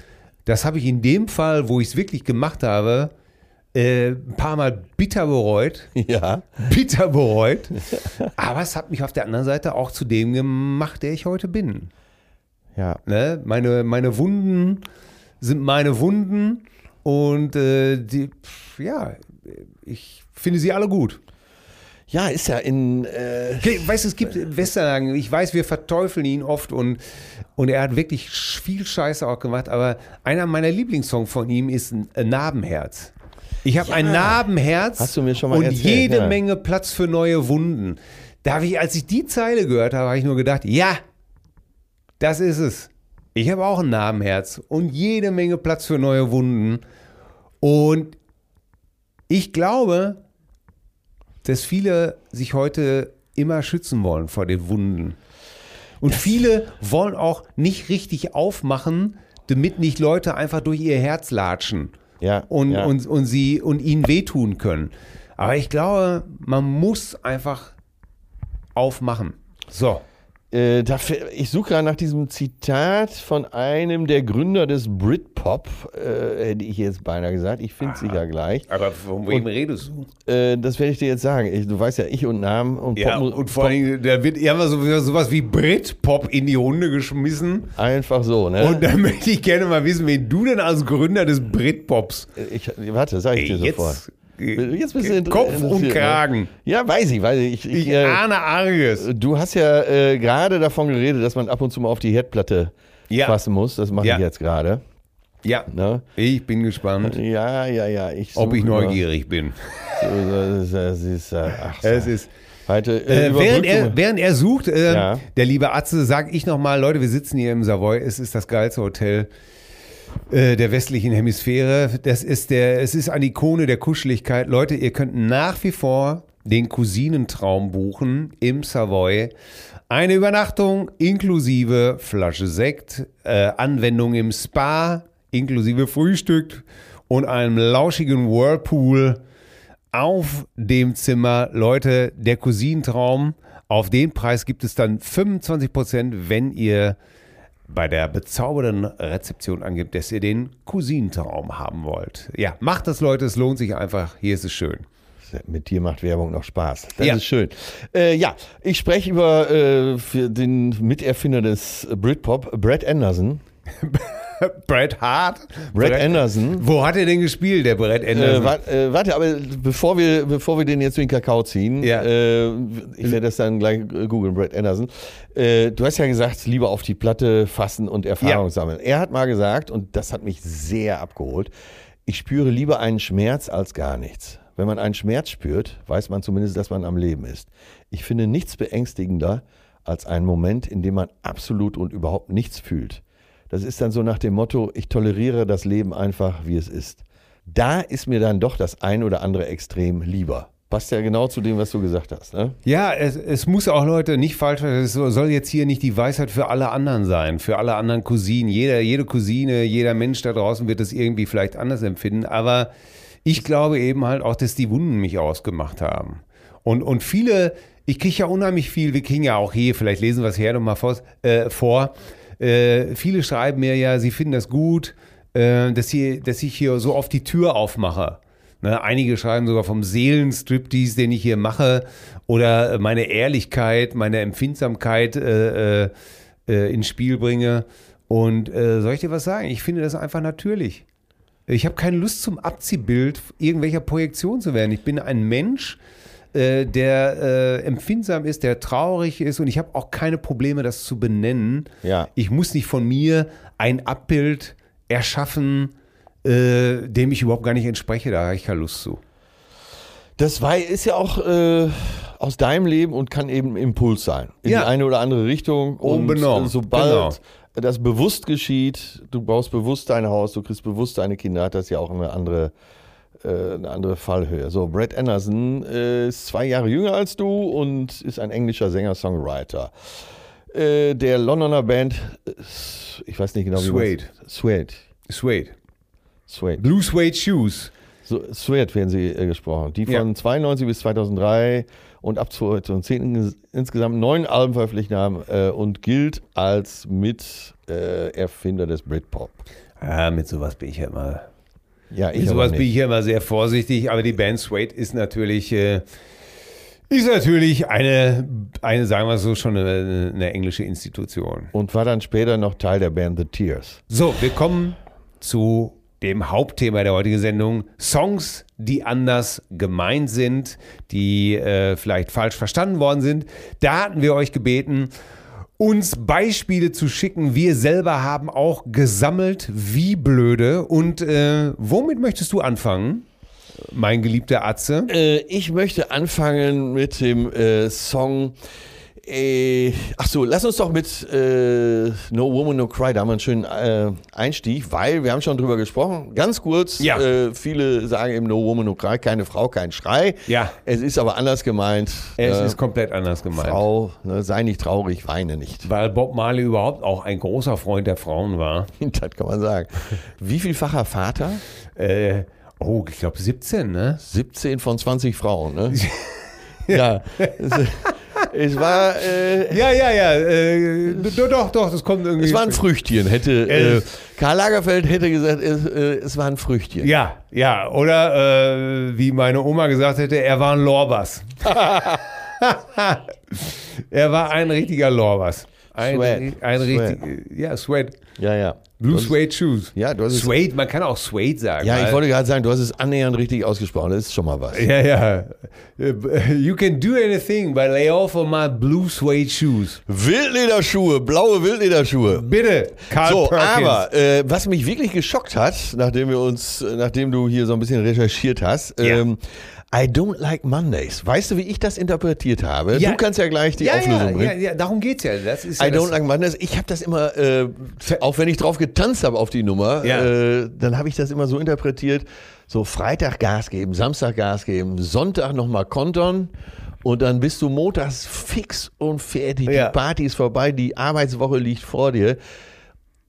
Das habe ich in dem Fall, wo ich es wirklich gemacht habe, äh, ein paar Mal bitter bereut. Ja. Bitter bereut. Aber es hat mich auf der anderen Seite auch zu dem gemacht, der ich heute bin. Ja. Ne? Meine, meine Wunden sind meine Wunden und äh, die, pf, ja, ich finde sie alle gut. Ja, ist ja in. Äh, Okay, weißt du, es gibt Westernhagen, ich weiß, wir verteufeln ihn oft und, und er hat wirklich viel Scheiße auch gemacht, aber einer meiner Lieblingssongs von ihm ist Narbenherz. Ich habe ein Narbenherz und erzählt, jede ja. Menge Platz für neue Wunden. Da habe ich, als ich die Zeile gehört habe, habe ich nur gedacht, ja, das ist es. Ich habe auch ein Narbenherz und jede Menge Platz für neue Wunden. Und ich glaube, dass viele sich heute immer schützen wollen vor den Wunden. Und viele wollen auch nicht richtig aufmachen, damit nicht Leute einfach durch ihr Herz latschen Ja, und, ja. und, und, sie, und ihnen wehtun können. Aber ich glaube, man muss einfach aufmachen. So. Äh, ich suche gerade nach diesem Zitat von einem der Gründer des Britpop, äh, hätte ich jetzt beinahe gesagt. Ich finde es sicher gleich. Aber von wem redest du? Äh, das werde ich dir jetzt sagen. Ich, du weißt ja, ich und Namen und Ja, Popmu- und vor allen Dingen, da wird immer so, sowas wie Britpop in die Runde geschmissen. Einfach so, ne? Und da möchte ich gerne mal wissen, wen du denn als Gründer des Britpops ich, warte, sag ich dir sofort. Jetzt bist du Kopf und ne? Kragen. Ja, weiß ich, weiß ich. ich, Ich äh, ahne Arges. Du hast ja äh, gerade davon geredet, dass man ab und zu mal auf die Herdplatte Ja. fassen muss. Das mache Ja. ich jetzt gerade. Ja, Ne? ich bin gespannt, Ja, ja, ja. Ich ob ich suche mal. neugierig bin. So, Das ist, äh, ach, Es ist, heute, äh, überbrück während, er, während er sucht, äh, Ja. der liebe Atze, sage ich nochmal, Leute, wir sitzen hier im Savoy, es ist das geilste Hotel äh, der westlichen Hemisphäre. Das ist der, es ist eine Ikone der Kuscheligkeit. Leute, ihr könnt nach wie vor den Cousinentraum buchen im Savoy. Eine Übernachtung inklusive Flasche Sekt, äh, Anwendung im Spa, inklusive Frühstück und einem lauschigen Whirlpool. auf dem Zimmer. Leute, der Cousinentraum, auf den Preis gibt es dann 25 Prozent, wenn ihr bei der bezaubernden Rezeption angibt, dass ihr den Cousinentraum haben wollt. Ja, macht das, Leute, es lohnt sich einfach. Hier ist es schön. Mit dir macht Werbung noch Spaß. Das Ja. ist schön. Äh, ja, ich spreche über äh, den Miterfinder des Britpop, Brad Anderson. <laughs> Brad Hart. Brad Anderson. Wo hat er denn gespielt, der Brad Äh, Anderson? wart, äh, warte, aber bevor wir, bevor wir den jetzt durch den Kakao ziehen, Ja. äh, ich werde das dann gleich äh, googeln, Brad Anderson. Äh, du hast ja gesagt, lieber auf die Platte fassen und Erfahrung Ja. sammeln. Er hat mal gesagt, und das hat mich sehr abgeholt, ich spüre lieber einen Schmerz als gar nichts. Wenn man einen Schmerz spürt, weiß man zumindest, dass man am Leben ist. Ich finde nichts beängstigender als einen Moment, in dem man absolut und überhaupt nichts fühlt. Das ist dann so nach dem Motto, ich toleriere das Leben einfach, wie es ist. Da ist mir dann doch das ein oder andere Extrem lieber. Passt ja genau zu dem, was du gesagt hast. Ne? Ja, es, es muss auch Leute nicht falsch. Es soll jetzt hier nicht die Weisheit für alle anderen sein, für alle anderen Cousinen. Jeder, jede Cousine, jeder Mensch da draußen wird es irgendwie vielleicht anders empfinden. Aber ich glaube eben halt auch, dass die Wunden mich ausgemacht haben. Und, und viele, ich kriege ja unheimlich viel, wir kriegen ja auch hier, vielleicht lesen wir es her nochmal vor. Äh, vor. Äh, viele schreiben mir ja, sie finden das gut, äh, dass, hier, dass ich hier so oft die Tür aufmache. Ne, einige schreiben sogar vom Seelenstriptease, den ich hier mache, oder meine Ehrlichkeit, meine Empfindsamkeit äh, äh, äh, ins Spiel bringe. Und äh, soll ich dir was sagen? Ich finde das einfach natürlich. Ich habe keine Lust zum Abziehbild irgendwelcher Projektion zu werden. Ich bin ein Mensch, äh, der äh, empfindsam ist, der traurig ist und ich habe auch keine Probleme, das zu benennen. Ja. Ich muss nicht von mir ein Abbild erschaffen, äh, dem ich überhaupt gar nicht entspreche. Da habe ich keine Lust zu. Das war, ist ja auch äh, aus deinem Leben und kann eben Impuls sein. In Ja. die eine oder andere Richtung. Und Unbenommen. äh, sobald Genau. das bewusst geschieht, du baust bewusst dein Haus, du kriegst bewusst deine Kinder, hat das ja auch eine andere, äh, eine andere Fallhöhe. So, Brad Anderson äh, ist zwei Jahre jünger als du und ist ein englischer Sänger-Songwriter. Äh, der Londoner Band, äh, ich weiß nicht genau wie Suede. Suede. Suede. Suede. Blue Suede Shoes. So, Suede werden sie äh, gesprochen. Die von Ja. 92 bis 2003 und ab 2010 ins- insgesamt neun Alben veröffentlicht haben äh, und gilt als Miterfinder äh, Erfinder des Britpop. Ja, mit sowas bin ich ja immer. Ja, ich Mit sowas bin ich ja immer sehr vorsichtig, aber die Band Suede ist natürlich, äh, ist natürlich eine, eine, sagen wir so, schon eine, eine englische Institution. Und war dann später noch Teil der Band The Tears. So, wir kommen zu dem Hauptthema der heutigen Sendung. Songs, die anders gemeint sind, die äh, vielleicht falsch verstanden worden sind. Da hatten wir euch gebeten, uns Beispiele zu schicken. Wir selber haben auch gesammelt, wie blöde. Und äh, womit möchtest du anfangen, mein geliebter Atze? Äh, ich möchte anfangen mit dem äh, Song. Äh, ach so, lass uns doch mit äh, No Woman No Cry, da haben wir einen schönen äh, Einstieg, weil wir haben schon drüber gesprochen. Ganz kurz, Ja. äh, viele sagen eben No Woman No Cry, keine Frau, kein Schrei. Ja. Es ist aber anders gemeint. Es Äh, ist komplett anders gemeint. Frau, ne, sei nicht traurig, weine nicht. Weil Bob Marley überhaupt auch ein großer Freund der Frauen war. <laughs> das kann man sagen. Wie vielfacher Vater? Äh, oh, ich glaube 17, ne? 17 von 20 Frauen, ne? <laughs> ja. <laughs> es war, äh, Ja, ja, ja. Äh, doch, doch, doch, das kommt irgendwie. Es war ein Früchtchen, hätte Äh, äh, Karl Lagerfeld hätte gesagt, es, äh, es war ein Früchtchen. Ja, ja. Oder äh, wie meine Oma gesagt hätte, er war ein Lorbas. <laughs> er war ein richtiger Lorbas. Ein, ein richtig, ja, Suede. ja. ja. Blue Suede Shoes. Ja, du hast es- Suede, man kann auch Suede sagen. Ja, ich wollte gerade sagen, du hast es annähernd richtig ausgesprochen. Das ist schon mal was. Ja, ja. You can do anything, but lay off of my blue suede shoes. Wildlederschuhe, blaue Wildlederschuhe. Bitte, Carl So, Perkins. aber äh, was mich wirklich geschockt hat, nachdem wir uns, äh, nachdem du hier so ein bisschen recherchiert hast, Ja. ähm, I don't like Mondays. Weißt du, wie ich das interpretiert habe? Ja. Du kannst ja gleich die ja, Auflösung ja, bringen. ja, ja, darum geht's ja. Das ist I don't like Mondays. Ich habe das immer, äh, auch wenn ich drauf getanzt habe auf die Nummer, äh, dann habe ich das immer so interpretiert, so Freitag Gas geben, Samstag Gas geben, Sonntag nochmal kontern und dann bist du montags fix und fertig. Die Party ist vorbei, die Arbeitswoche liegt vor dir.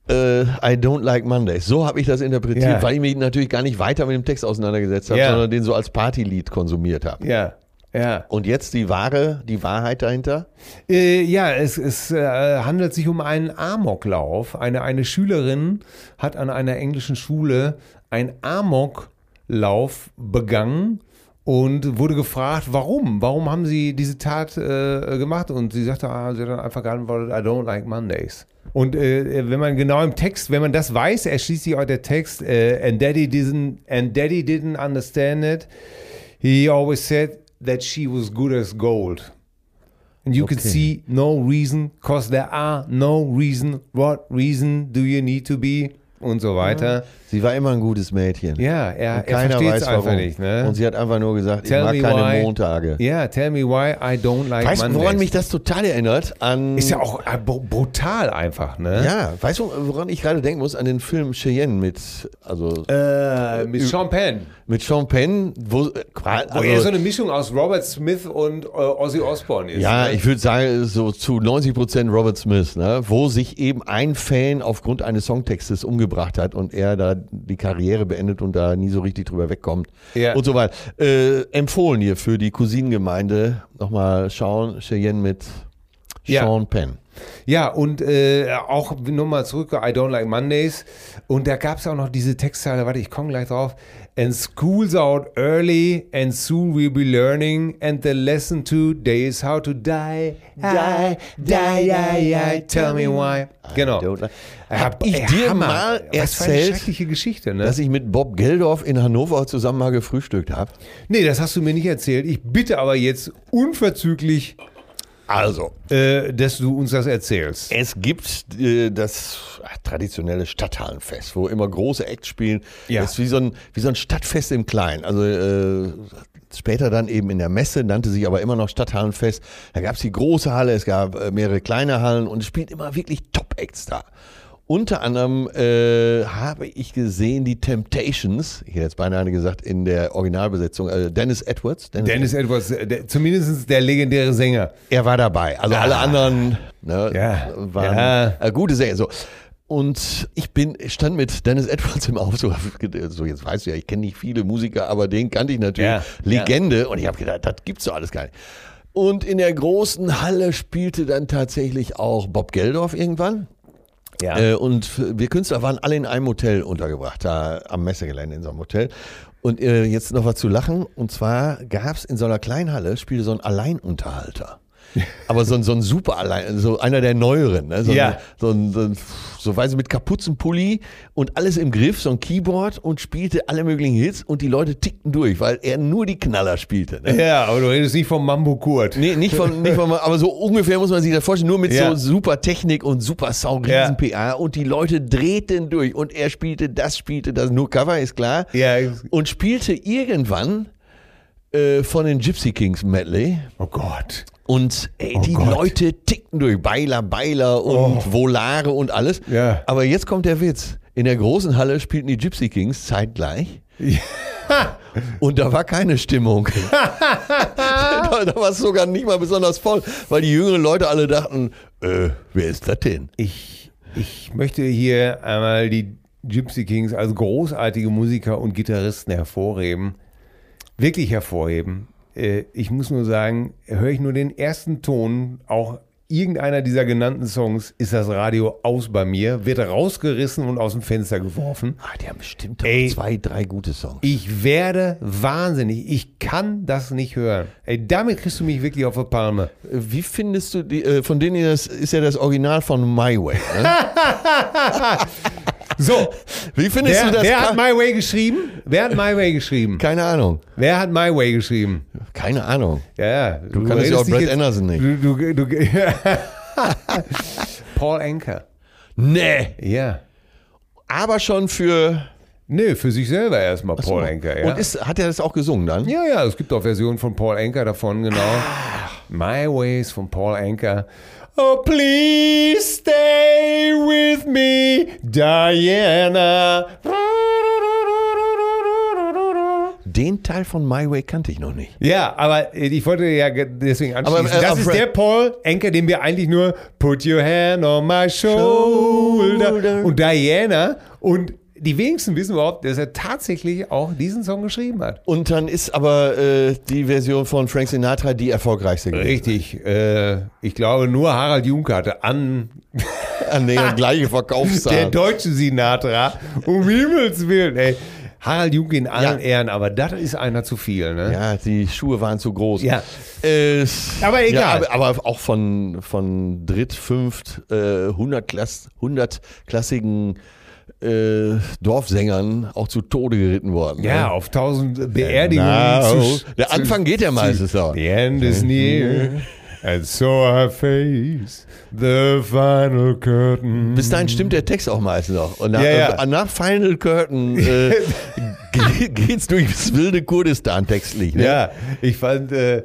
Äh, I don't like Mondays. So habe ich das interpretiert, Ja. weil ich mich natürlich gar nicht weiter mit dem Text auseinandergesetzt habe, Ja. sondern den so als Partylied konsumiert habe. Ja, ja. Und jetzt die wahre, die Wahrheit dahinter? Äh, ja, es, es äh, handelt sich um einen Amoklauf. Eine, eine Schülerin hat an einer englischen Schule einen Amoklauf begangen und wurde gefragt, warum? Warum haben sie diese Tat äh, gemacht? Und sie sagte, ah, sie hat dann einfach geantwortet, I don't like Mondays. Und äh, wenn man genau im Text, wenn man das weiß, erschließt sich auch der Text, äh, and Daddy didn't, and Daddy didn't understand it. He always said that she was good as gold. And you can Okay. see no reason, cause there are no reason. What reason do you need to be? Und so weiter. Sie war immer ein gutes Mädchen. Ja, er, Und er keiner versteht weiß es einfach warum. nicht. Ne? Und sie hat einfach nur gesagt, Tell ich mag keine why. Montage. Ja, tell me why I don't like Weißt du, woran Mondays. mich das total erinnert? An Ist ja auch äh, br- brutal einfach, ne? Ja, weißt du, woran ich gerade denken muss? An den Film Cheyenne mit, also Äh, mit Sean Penn. mit Sean Penn, wo, äh, qua- Wo er so also, eine Mischung aus Robert Smith und äh, Ozzy Osbourne ist. ja, ne? ich würde sagen, so zu 90 Prozent Robert Smith, ne? wo sich eben ein Fan aufgrund eines Songtextes umgebracht hat und er da die Karriere beendet und da nie so richtig drüber wegkommt Ja. und so weiter. Äh, empfohlen hier für die Cousinengemeinde nochmal schauen, Cheyenne mit Ja. Sean Penn. Ja, und äh, auch nochmal zurück, I don't like Mondays. Und da gab es auch noch diese Textzeile, warte, ich komme gleich drauf. And school's out early and soon we'll be learning and the lesson today is how to die, die, die, die, die, tell me why. Genau. Hab ich dir Hammer. mal Was für eine erzählt, schreckliche Geschichte, ne? dass ich mit Bob Geldorf in Hannover zusammen mal gefrühstückt habe? nee, das hast du mir nicht erzählt. Ich bitte aber jetzt unverzüglich, Also, äh, dass du uns das erzählst. Es gibt äh, das ach, traditionelle Stadthallenfest, wo immer große Acts spielen. Ja. Das ist wie so ein, wie so ein Stadtfest im Kleinen. Also äh, später dann eben in der Messe, nannte sich aber immer noch Stadthallenfest. Da gab es die große Halle, es gab äh, mehrere kleine Hallen und es spielt immer wirklich Top-Acts da. Unter anderem äh, habe ich gesehen die Temptations, ich hätte jetzt beinahe gesagt in der Originalbesetzung, äh, Dennis Edwards. Dennis Edwards, äh, der, zumindest der legendäre Sänger. Er war dabei. Also alle anderen ne, Ja. waren Ja. äh, gute Sänger. So. Und ich bin, stand mit Dennis Edwards im Auto. So, jetzt weißt du ja, ich kenne nicht viele Musiker, aber den kannte ich natürlich. Ja. Legende. Und ich habe gedacht, das gibt's doch alles gar nicht. Und in der großen Halle spielte dann tatsächlich auch Bob Geldorf irgendwann. Ja. Äh, und wir Künstler waren alle in einem Hotel untergebracht, da am Messegelände in so einem Hotel. Und äh, jetzt noch was zu lachen. Und zwar gab es in so einer kleinen Halle, spielte so ein Alleinunterhalter. <laughs> Aber so ein, so ein super Allein, so einer der neueren. Ne? So, Ja. ein, so, ein, so, ein, so weiß ich, mit Kapuzenpulli und alles im Griff, so ein Keyboard und spielte alle möglichen Hits und die Leute tickten durch, weil er nur die Knaller spielte. Ne? Ja, aber du redest nicht vom Mambo Kurt. Nee, nicht von, nicht von, aber so ungefähr muss man sich das vorstellen, nur mit Ja. so super Technik und super Sound, Ja. riesen PA und die Leute drehten durch und er spielte das, spielte das, nur Cover ist klar Ja, und spielte irgendwann äh, von den Gypsy Kings Medley oh Gott. und ey, Oh die Gott. Leute tickten durch, Beiler, Beiler und Volare und alles. Ja. Aber jetzt kommt der Witz. In der großen Halle spielten die Gypsy Kings zeitgleich. Und da war keine Stimmung. <laughs> da, da war es sogar nicht mal besonders voll, weil die jüngeren Leute alle dachten, äh, wer ist das denn? Ich, ich möchte hier einmal die Gypsy Kings als großartige Musiker und Gitarristen hervorheben. Wirklich hervorheben. Äh, Ich muss nur sagen, höre ich nur den ersten Ton, auch irgendeiner dieser genannten Songs, ist das Radio aus bei mir, wird rausgerissen und aus dem Fenster geworfen. Ah, die haben bestimmt Ey. zwei, drei gute Songs. Ich werde wahnsinnig. Ich kann das nicht hören. Ey, damit kriegst du mich wirklich auf die Palme. Wie findest du die, äh, von denen das ist ja das Original von My Way. Ne? <laughs> So, Wie findest wer, du das? wer hat My Way geschrieben? Wer hat My Way geschrieben? Keine Ahnung. Wer hat My Way geschrieben? Keine Ahnung. Ja, ja. Du, kannst redest ja auch Brad jetzt- Anderson nicht. Du, du, du, <laughs> Paul Anker. Nee. Ja. Aber schon für. Nö, für sich selber erstmal Paul Anker, ja. Und ist, hat er das auch gesungen dann? ja, ja, es gibt auch Versionen von Paul Anker davon, genau. My Ways von Paul Anker. Oh, please stay with me, Diana. Den Teil von My Way kannte ich noch nicht. Ja, aber ich wollte ja ge- deswegen anschließen. Aber, äh, das ist der Paul Anker, den wir eigentlich nur Put your hand on my shoulder Shoulder. und Diana und die wenigsten wissen überhaupt, dass er tatsächlich auch diesen Song geschrieben hat. Und dann ist aber äh, die Version von Frank Sinatra die erfolgreichste gewesen. Richtig. Äh, ich glaube, nur Harald Junke hatte an <laughs> An der gleiche der deutsche Sinatra. Um Himmels Willen, ey. Harald Junke in allen Ja. Ehren, aber das ist einer zu viel, ne? Ja, die Schuhe waren zu groß. Ja. Äh, Aber egal. Ja, aber, aber auch von, von Dritt-, Fünft-, äh, 100 Klass, 100 klassigen äh, Dorfsängern auch zu Tode geritten worden. Ja, ne? auf tausend Beerdigungen. Genau. zu- Der Anfang geht ja meistens so. The end is near, and so I face the final curtain. Bis dahin stimmt der Text auch meistens noch. Und nach, Ja, ja. äh, nach Final Curtain äh, <laughs> ge- geht's durchs wilde Kurdistan textlich. Ne? Ja, ich fand, äh,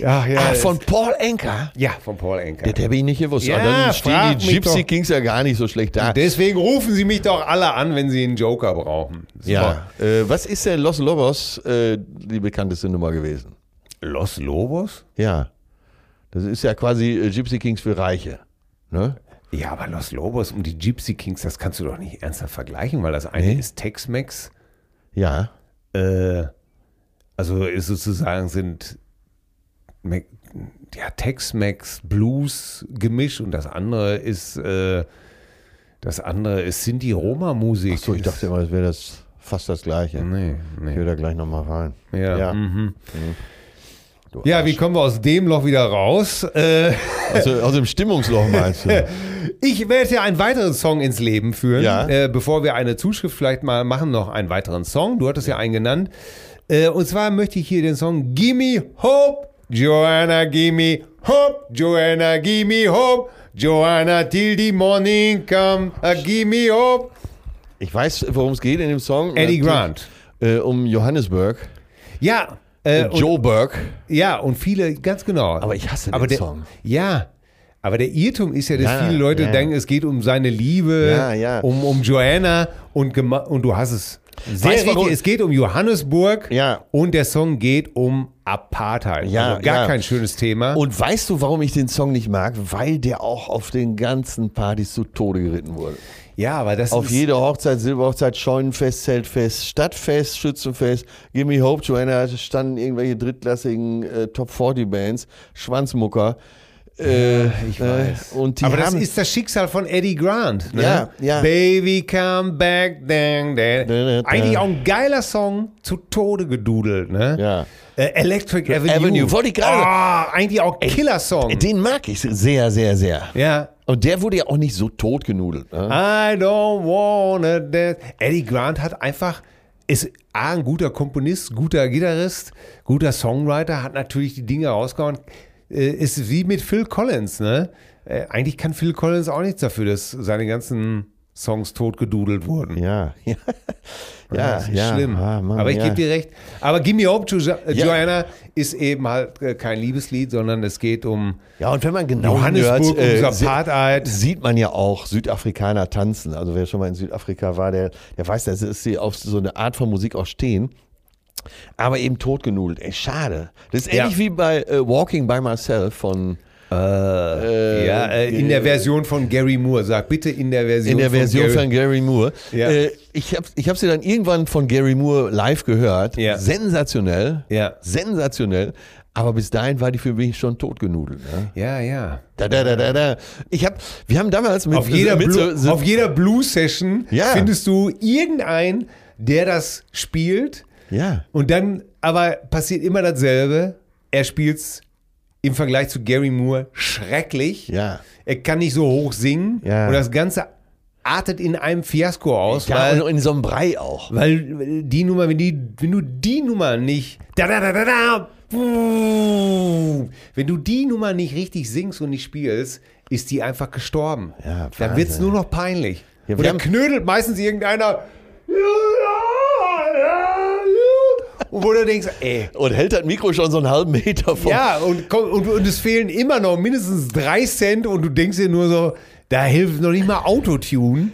ja, ja. ah, von Paul Anker. ja, von Paul Anker. Der, der bin ich nicht gewusst. Ja, Aber dann stehen die Gypsy. Kings ja gar nicht so schlecht da. Deswegen rufen Sie mich doch alle an, wenn Sie einen Joker brauchen. So. Ja. Äh, was ist denn Los Lobos äh, die bekannteste Nummer gewesen? Los Lobos? Ja. Das ist ja quasi äh, Gypsy Kings für Reiche. Ne? Ja, aber Los Lobos und die Gypsy Kings, das kannst du doch nicht ernsthaft vergleichen, weil das eine Nee. ist Tex-Mex. Ja. Äh, also ist sozusagen sind ja, Tex-Mex, Blues Gemisch und das andere ist äh, das andere ist Sinti-Roma-Musik. Achso, ich dachte immer, das wäre das fast das Gleiche. Nee, Ich nee. will da gleich nochmal rein. Ja, Ja. mhm. Du ja Arsch. wie kommen wir aus dem Loch wieder raus? Äh, Also aus dem Stimmungsloch meinst du? <laughs> ich werde ja einen weiteren Song ins Leben führen. Ja. Äh, bevor wir eine Zuschrift vielleicht mal machen, noch einen weiteren Song. Du hattest ja einen genannt. Äh, und zwar möchte ich hier den Song Gimme Hope, Joanna, gimme Hope, Joanna, gimme Hope, Joanna, till the morning come, uh, gimme Hope. Ich weiß, worum es geht in dem Song. Eddie Grant. Äh, um Johannesburg. Ja. Äh, und, Joe Burke. ja, und viele, ganz genau. Aber ich hasse den aber der, Song. Ja, aber der Irrtum ist ja, dass Ja, viele Leute ja. denken, es geht um seine Liebe, Ja. Um, um Joanna und, und du hast es sehr Weißt richtig, es geht um Johannesburg Ja. und der Song geht um Apartheid. Ja, also gar kein schönes Thema. Und weißt du, warum ich den Song nicht mag? Weil der auch auf den ganzen Partys zu Tode geritten wurde. Ja, aber das Auf ist, jede Hochzeit, Silberhochzeit, Scheunenfest, Zeltfest, Stadtfest, Schützenfest, Gimme Hope, Joanna, standen irgendwelche drittklassigen äh, Top 40 Bands, Schwanzmucker. Äh, ich äh, weiß. und die aber das ist das Schicksal von Eddie Grant. Ne? Ja, ja. Baby come back, dang, dang. Da, da, da. Eigentlich auch ein geiler Song, zu Tode gedudelt. Ne? Ja. Äh, Electric Avenue. Avenue, wollte ich gerade- Ah, eigentlich auch Killer-Song. den mag ich sehr, sehr, sehr. Ja. Und der wurde ja auch nicht so tot genudelt. Ne? I don't wanna dance. Eddie Grant hat einfach, ist A, ein guter Komponist, guter Gitarrist, guter Songwriter, hat natürlich die Dinge rausgehauen. Äh, Ist wie mit Phil Collins, ne? Äh, Eigentlich kann Phil Collins auch nichts dafür, dass seine ganzen Songs totgedudelt wurden. Ja, <laughs> ja. Ja, das ist ja. schlimm. Ah, Mann, Aber ich ja. gebe dir recht. Aber Gimme Hope, jo Ja. Joanna, ist eben halt äh, kein Liebeslied, sondern es geht um Ja, und wenn man genau Johannesburg, hört, um sie- Apartheid. sieht man ja auch Südafrikaner tanzen. Also wer schon mal in Südafrika war, der, der weiß, dass sie auf so eine Art von Musik auch stehen. Aber eben totgenudelt. Ey, schade. Das ist Ja. ähnlich wie bei äh, Walking by Myself von Äh, ja, äh, in der Version von Gary Moore. Sag bitte in der Version in der Version von Gary. von Gary Moore. Ja. Äh, ich habe ich hab sie dann irgendwann von Gary Moore live gehört. Ja. Sensationell. Ja. Sensationell. Aber bis dahin war die für mich schon totgenudelt. Ne? Ja, ja. Da, da, da, da, da. Ich hab, wir haben damals mit, Auf jeder, mit Blu so, so, auf jeder Blues-Session Ja. findest du irgendeinen, der das spielt. Ja. Und dann aber passiert immer dasselbe. Er spielt's im Vergleich zu Gary Moore schrecklich. Ja. Er kann nicht so hoch singen. Ja. Und das Ganze artet in einem Fiasko aus, Ja, weil, und in so einem Brei auch. weil die Nummer, wenn, die, wenn du die Nummer nicht. Da, da, da, da, da, wenn du die Nummer nicht richtig singst und nicht spielst, ist die einfach gestorben. Ja, Dann wird's Wahnsinn. nur noch peinlich. Ja, und dann knödelt meistens irgendeiner. Und wo du denkst, ey, Und hält das Mikro schon so einen halben Meter vom. ja, und, komm, und, und es fehlen immer noch mindestens drei Cent und du denkst dir nur so, da hilft noch nicht mal Autotune.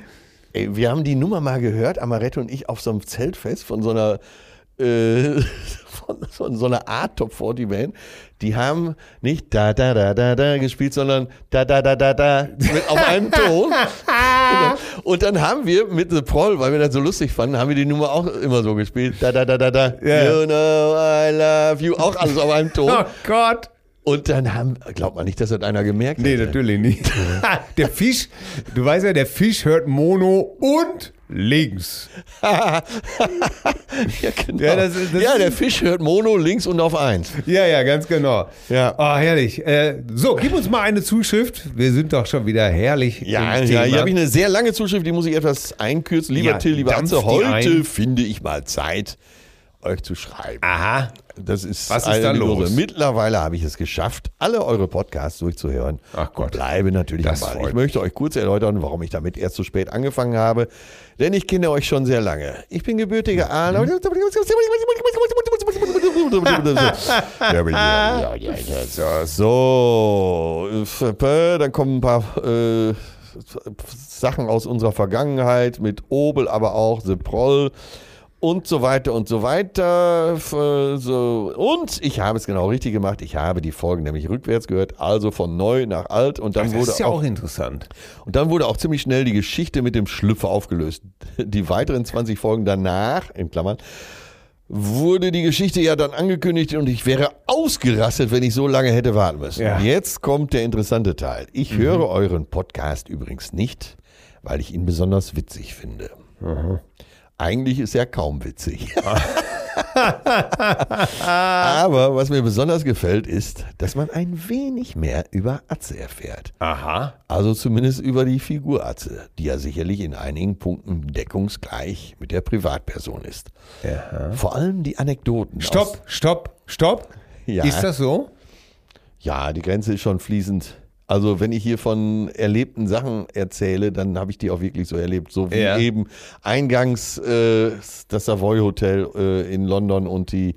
Ey, wir haben die Nummer mal gehört, Amaretto und ich, auf so einem Zeltfest von so einer äh, <laughs> von, von so einer Art Top 40 Band, die haben nicht da da da da da gespielt, sondern da da da da da mit auf einem Ton. <laughs> Und dann haben wir mit The Proll, weil wir das so lustig fanden, haben wir die Nummer auch immer so gespielt. Da da da da da. Ja. You know I love you. Auch alles auf einem Ton. Oh Gott. Und dann haben, glaubt man nicht, dass das einer gemerkt Nee, hätte. natürlich nicht. <laughs> der Fisch, du weißt ja, der Fisch hört Mono und links. <laughs> ja, genau. Ja, das das ja, der Fisch hört Mono links und auf eins. Ja, ja, ganz genau. Ja. Oh, herrlich. Äh, so, gib uns mal eine Zuschrift. Wir sind doch schon wieder herrlich. Ja, ja hier habe ich eine sehr lange Zuschrift, die muss ich etwas einkürzen. Lieber Ja, Till, lieber die heute ein. finde ich mal Zeit, euch zu schreiben. Aha. Das ist, Was ist eine da große- los? Mittlerweile habe ich es geschafft, alle eure Podcasts durchzuhören. Ach Gott. Und bleibe natürlich am Ball. Ich möchte euch kurz erläutern, warum ich damit erst so spät angefangen habe. Denn ich kenne euch schon sehr lange. Ich bin gebürtiger Aal. <laughs> So, dann kommen ein paar äh, Sachen aus unserer Vergangenheit mit Obel, aber auch The Proll und so weiter und so weiter. So. Und ich habe es genau richtig gemacht. Ich habe die Folgen nämlich rückwärts gehört, also von neu nach alt. Und dann Das wurde ist ja auch auch interessant. und dann wurde auch ziemlich schnell die Geschichte mit dem Schlüpfer aufgelöst. <laughs> Die weiteren 20 Folgen danach, in Klammern, wurde die Geschichte ja dann angekündigt und ich wäre ausgerastet, wenn ich so lange hätte warten müssen. Ja. Jetzt kommt der interessante Teil. Ich höre euren Podcast übrigens nicht, weil ich ihn besonders witzig finde. Eigentlich ist er kaum witzig. <laughs> <laughs> Aber was mir besonders gefällt, ist, dass man ein wenig mehr über Atze erfährt. Aha. Also zumindest über die Figur Atze, die ja sicherlich in einigen Punkten deckungsgleich mit der Privatperson ist. Ja. Vor allem die Anekdoten. Stopp, stopp, stopp. Ja. Ist das so? ja, die Grenze ist schon fließend. Also wenn ich hier von erlebten Sachen erzähle, dann habe ich die auch wirklich so erlebt. So wie Ja. eben eingangs äh, das Savoy Hotel äh, in London und die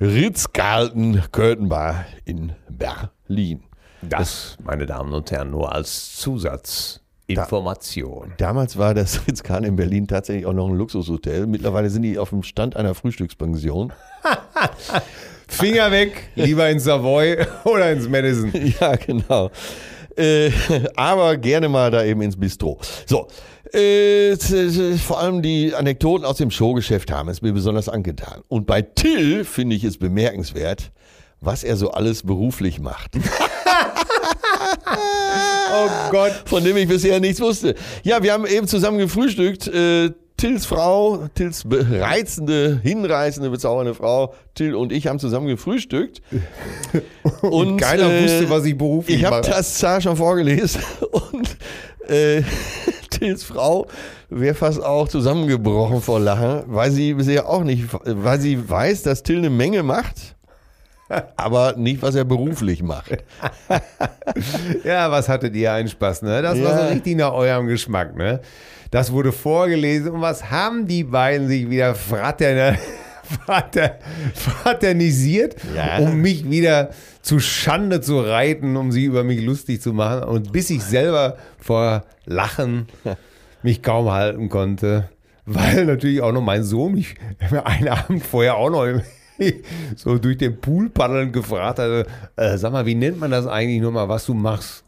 Ritz-Carlton Curtain Bar in Berlin. Das, meine Damen und Herren, nur als Zusatzinformation. Damals war das <laughs> Ritz-Carlton in Berlin tatsächlich auch noch ein Luxushotel. Mittlerweile sind die auf dem Stand einer Frühstückspension. <laughs> Finger weg, lieber ins Savoy <laughs> oder ins Madison. Ja, genau. Äh, aber gerne mal da eben ins Bistro. So, äh, t- vor allem die Anekdoten aus dem Showgeschäft haben es mir besonders angetan. Und bei Till finde ich es bemerkenswert, was er so alles beruflich macht. <laughs> <laughs> Oh Gott. von dem ich bisher nichts wusste. Ja, wir haben eben zusammen gefrühstückt. Äh, Tills Frau, Tills reizende, hinreißende, bezaubernde Frau, Till und ich haben zusammen gefrühstückt. <laughs> Und, Keiner äh, wusste, was ich beruflich Ich habe mache. das zwar schon vorgelesen <laughs> und äh, <laughs> Tills Frau wäre fast auch zusammengebrochen vor Lachen, weil sie bisher auch nicht, weil sie weiß, dass Till eine Menge macht, aber nicht, was er beruflich macht. <laughs> Ja, was hattet ihr einen Spaß, ne? Das war Ja. so richtig nach eurem Geschmack, ne? Das wurde vorgelesen und was haben die beiden sich wieder fraterner, <laughs> frater, fraternisiert, Ja. um mich wieder zu Schande zu reiten, um sie über mich lustig zu machen und bis ich selber vor Lachen <laughs> mich kaum halten konnte, weil natürlich auch noch mein Sohn mich einen Abend vorher auch noch <laughs> so durch den Pool paddelnd gefragt hatte, äh, sag mal, wie nennt man das eigentlich nochmal, was du machst?